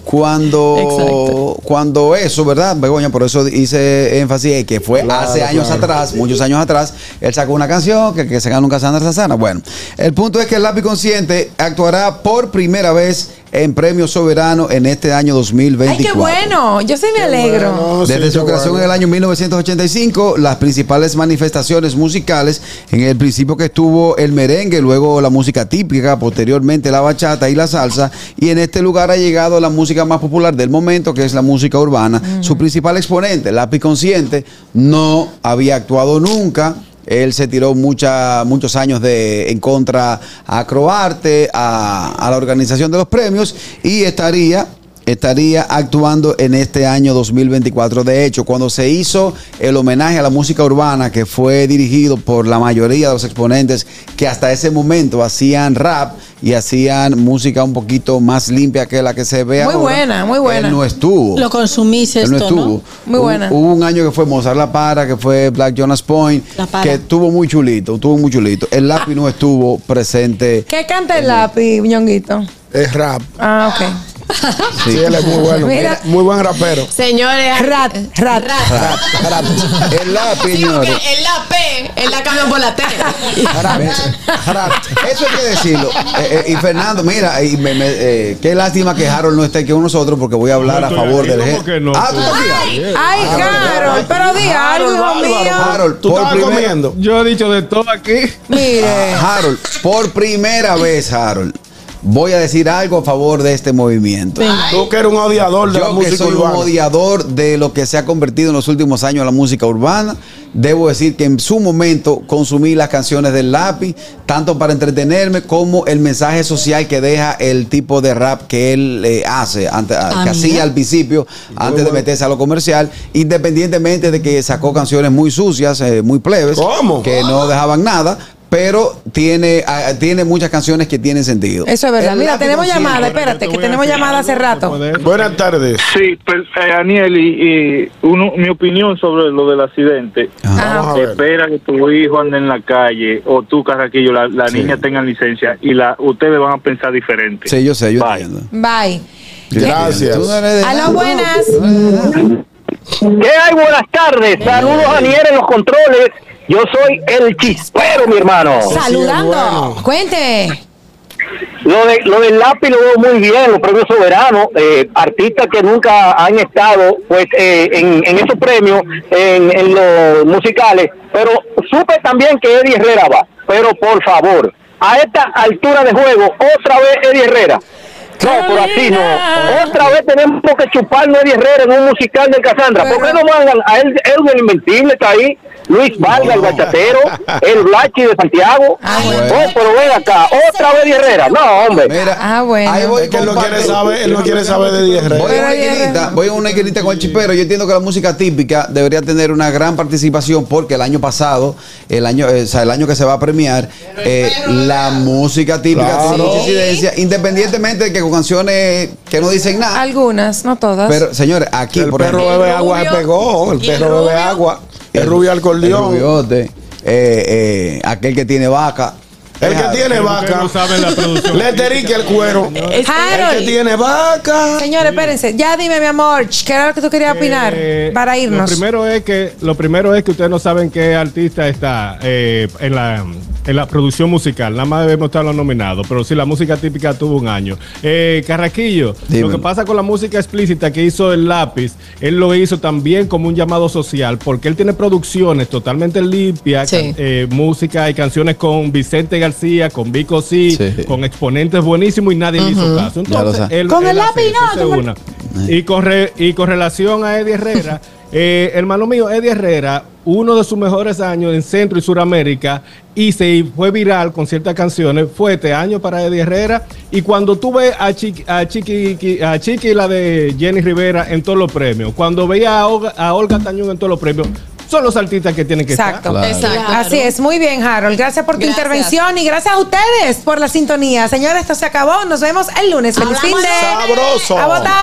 cuando, Exacto. cuando eso, ¿verdad? Begoña, por eso hice énfasis que fue Claro, hace años claro. atrás, muchos años atrás, él sacó una canción que, que se gana un Casandra Sazana. Bueno, el punto es que el lápiz consciente actuará por primera vez en Premio Soberano en este año Ay, 2024. qué bueno. Yo sí me alegro. Bueno, Desde sí, su creación bueno. en el año 1985, las principales manifestaciones musicales, en el principio que estuvo el merengue, luego la música típica, posteriormente la bachata y la salsa, y en este lugar ha llegado la música más popular del momento, que es la música urbana. Su principal exponente, Lápiz Consciente, no había actuado nunca. Él se tiró mucha, muchos años de, en contra a Croarte, a, a la organización de los premios, y estaría estaría actuando en este año 2024. De hecho, cuando se hizo el homenaje a la música urbana, que fue dirigido por la mayoría de los exponentes que hasta ese momento hacían rap y hacían música un poquito más limpia que la que se ve Muy ahora, buena, muy buena. Él no estuvo. Lo consumís Él esto, no estuvo. ¿no? Muy buena. Hubo un año que fue Mozart La Para, que fue Black Jonas Point, La Para. que estuvo muy chulito, estuvo muy chulito. El lápiz no estuvo presente. ¿Qué canta el lápiz, ñonguito? Es rap. Ah, ok. Sí, él es muy bueno. Mira. Muy buen rapero. Señores. Rat, rat. Rap, rap. El lápiz, Sí, porque señores. es la P, él la cambió por la T. Eso hay que decirlo. Eh, eh, y Fernando, mira, y me- me- eh, qué lástima que Harold no esté aquí con nosotros porque voy a hablar No a favor del ¿cómo que no? Ah, tú estás aquí. Ay, Carol, pero di algo, hijo Harold, mío. Harold, ¿Tú por estabas primera- comiendo? Yo he dicho de todo aquí. Mire. Ah, Harold, por primera vez, Harold, voy a decir algo a favor de este movimiento. Tú que eres un odiador de la Yo que música soy urbana. un odiador de lo que se ha convertido en los últimos años la música urbana, debo decir que en su momento consumí las canciones del lápiz, tanto para entretenerme como el mensaje social que deja el tipo de rap que él eh, hace, Ah, que hacía al principio, antes de meterse a lo comercial, independientemente de que sacó canciones muy sucias, eh, muy plebes, ¿Cómo? que no dejaban nada. Pero tiene, ah, tiene muchas canciones que tienen sentido. Eso es verdad. El Mira, tenemos llamada, espérate, que tenemos llamada hace rato. Buenas tardes. Sí, pues, eh, Aniel, y, y uno, mi opinión sobre lo del accidente. Vamos a ver. Espera que tu hijo ande en la calle o tú, Carraquillo, la, la Sí. niña tengan licencia y la ustedes van a pensar diferente. Sí, yo sé, yo Bye. entiendo. Bye. Gracias. Tú no Aló, buenas. ¿Qué hay? Buenas tardes. Saludos a en los controles. Yo soy el chispero, mi hermano. Saludando. bueno. Cuente. Lo, de, lo del lápiz lo veo muy bien, los premios soberanos, eh, artistas que nunca han estado pues eh, en, en esos premios, en, en los musicales, pero supe también que Eddie Herrera va, pero por favor, a esta altura de juego, otra vez Eddie Herrera. No, por así no. Otra vez tenemos que chuparnos a Eddie Herrera en un musical de Cassandra. ¿Por qué no mandan a él, él el Invencible está ahí? Luis Vargas, el bachatero, el Blachi de Santiago. bueno. Oh, pero ven acá, otra vez Herrera. No, hombre. Mira, Ah, bueno. ahí voy Es que él no con quiere saber, él no quiere saber de 10 Voy a una esquinita, Herrera. voy a una esquinita con el chipero. Yo entiendo que la música típica debería tener una gran participación porque el año pasado, el año, eh, o sea, el año que se va a premiar, eh, la música típica Claro. tiene mucha incidencia, independientemente de que con canciones que no dicen nada. Algunas, no todas. Pero, señores, aquí, El por perro ejemplo, bebe agua se pegó. El ¿Y el perro bebe agua. El rubio el acordeón. rubiote, eh, eh, aquel que tiene vaca. El que tiene vaca. no saben la producción. Le terique el cuero. El que tiene vaca. Señores, espérense. Ya dime, mi amor, ¿qué era lo que tú querías opinar? Eh, para irnos. Lo primero es que lo primero es que ustedes no saben qué artista está eh, en la en la producción musical. Nada más debemos estar los nominados, pero sí la música típica tuvo un año. Eh, Carraquillo, lo que pasa con la música explícita que hizo el lápiz, él lo hizo también como un llamado social, porque él tiene producciones totalmente limpias, Sí. eh, música y canciones con Vicente García, con Vico sí, Sí. con exponentes buenísimos y nadie le hizo caso. Entonces, él, Con él el lápiz no. Y con, re- y con relación a Eddie Herrera, eh, hermano mío, Eddie Herrera, uno de sus mejores años en Centro y Suramérica, y se fue viral con ciertas canciones, fue este año para Eddie Herrera. Y cuando tú ves a Chiqui, a Chiqui, a Chiqui y la de Jenny Rivera en todos los premios, cuando veía a Olga, a Olga Tañón en todos los premios, son los artistas que tienen que Exacto. Claro. Exacto. Así es, muy bien, Harold. Gracias por tu Gracias. intervención y gracias a ustedes por la sintonía. Señores, esto se acabó. Nos vemos el lunes. Feliz fin de. Sabroso. A votar.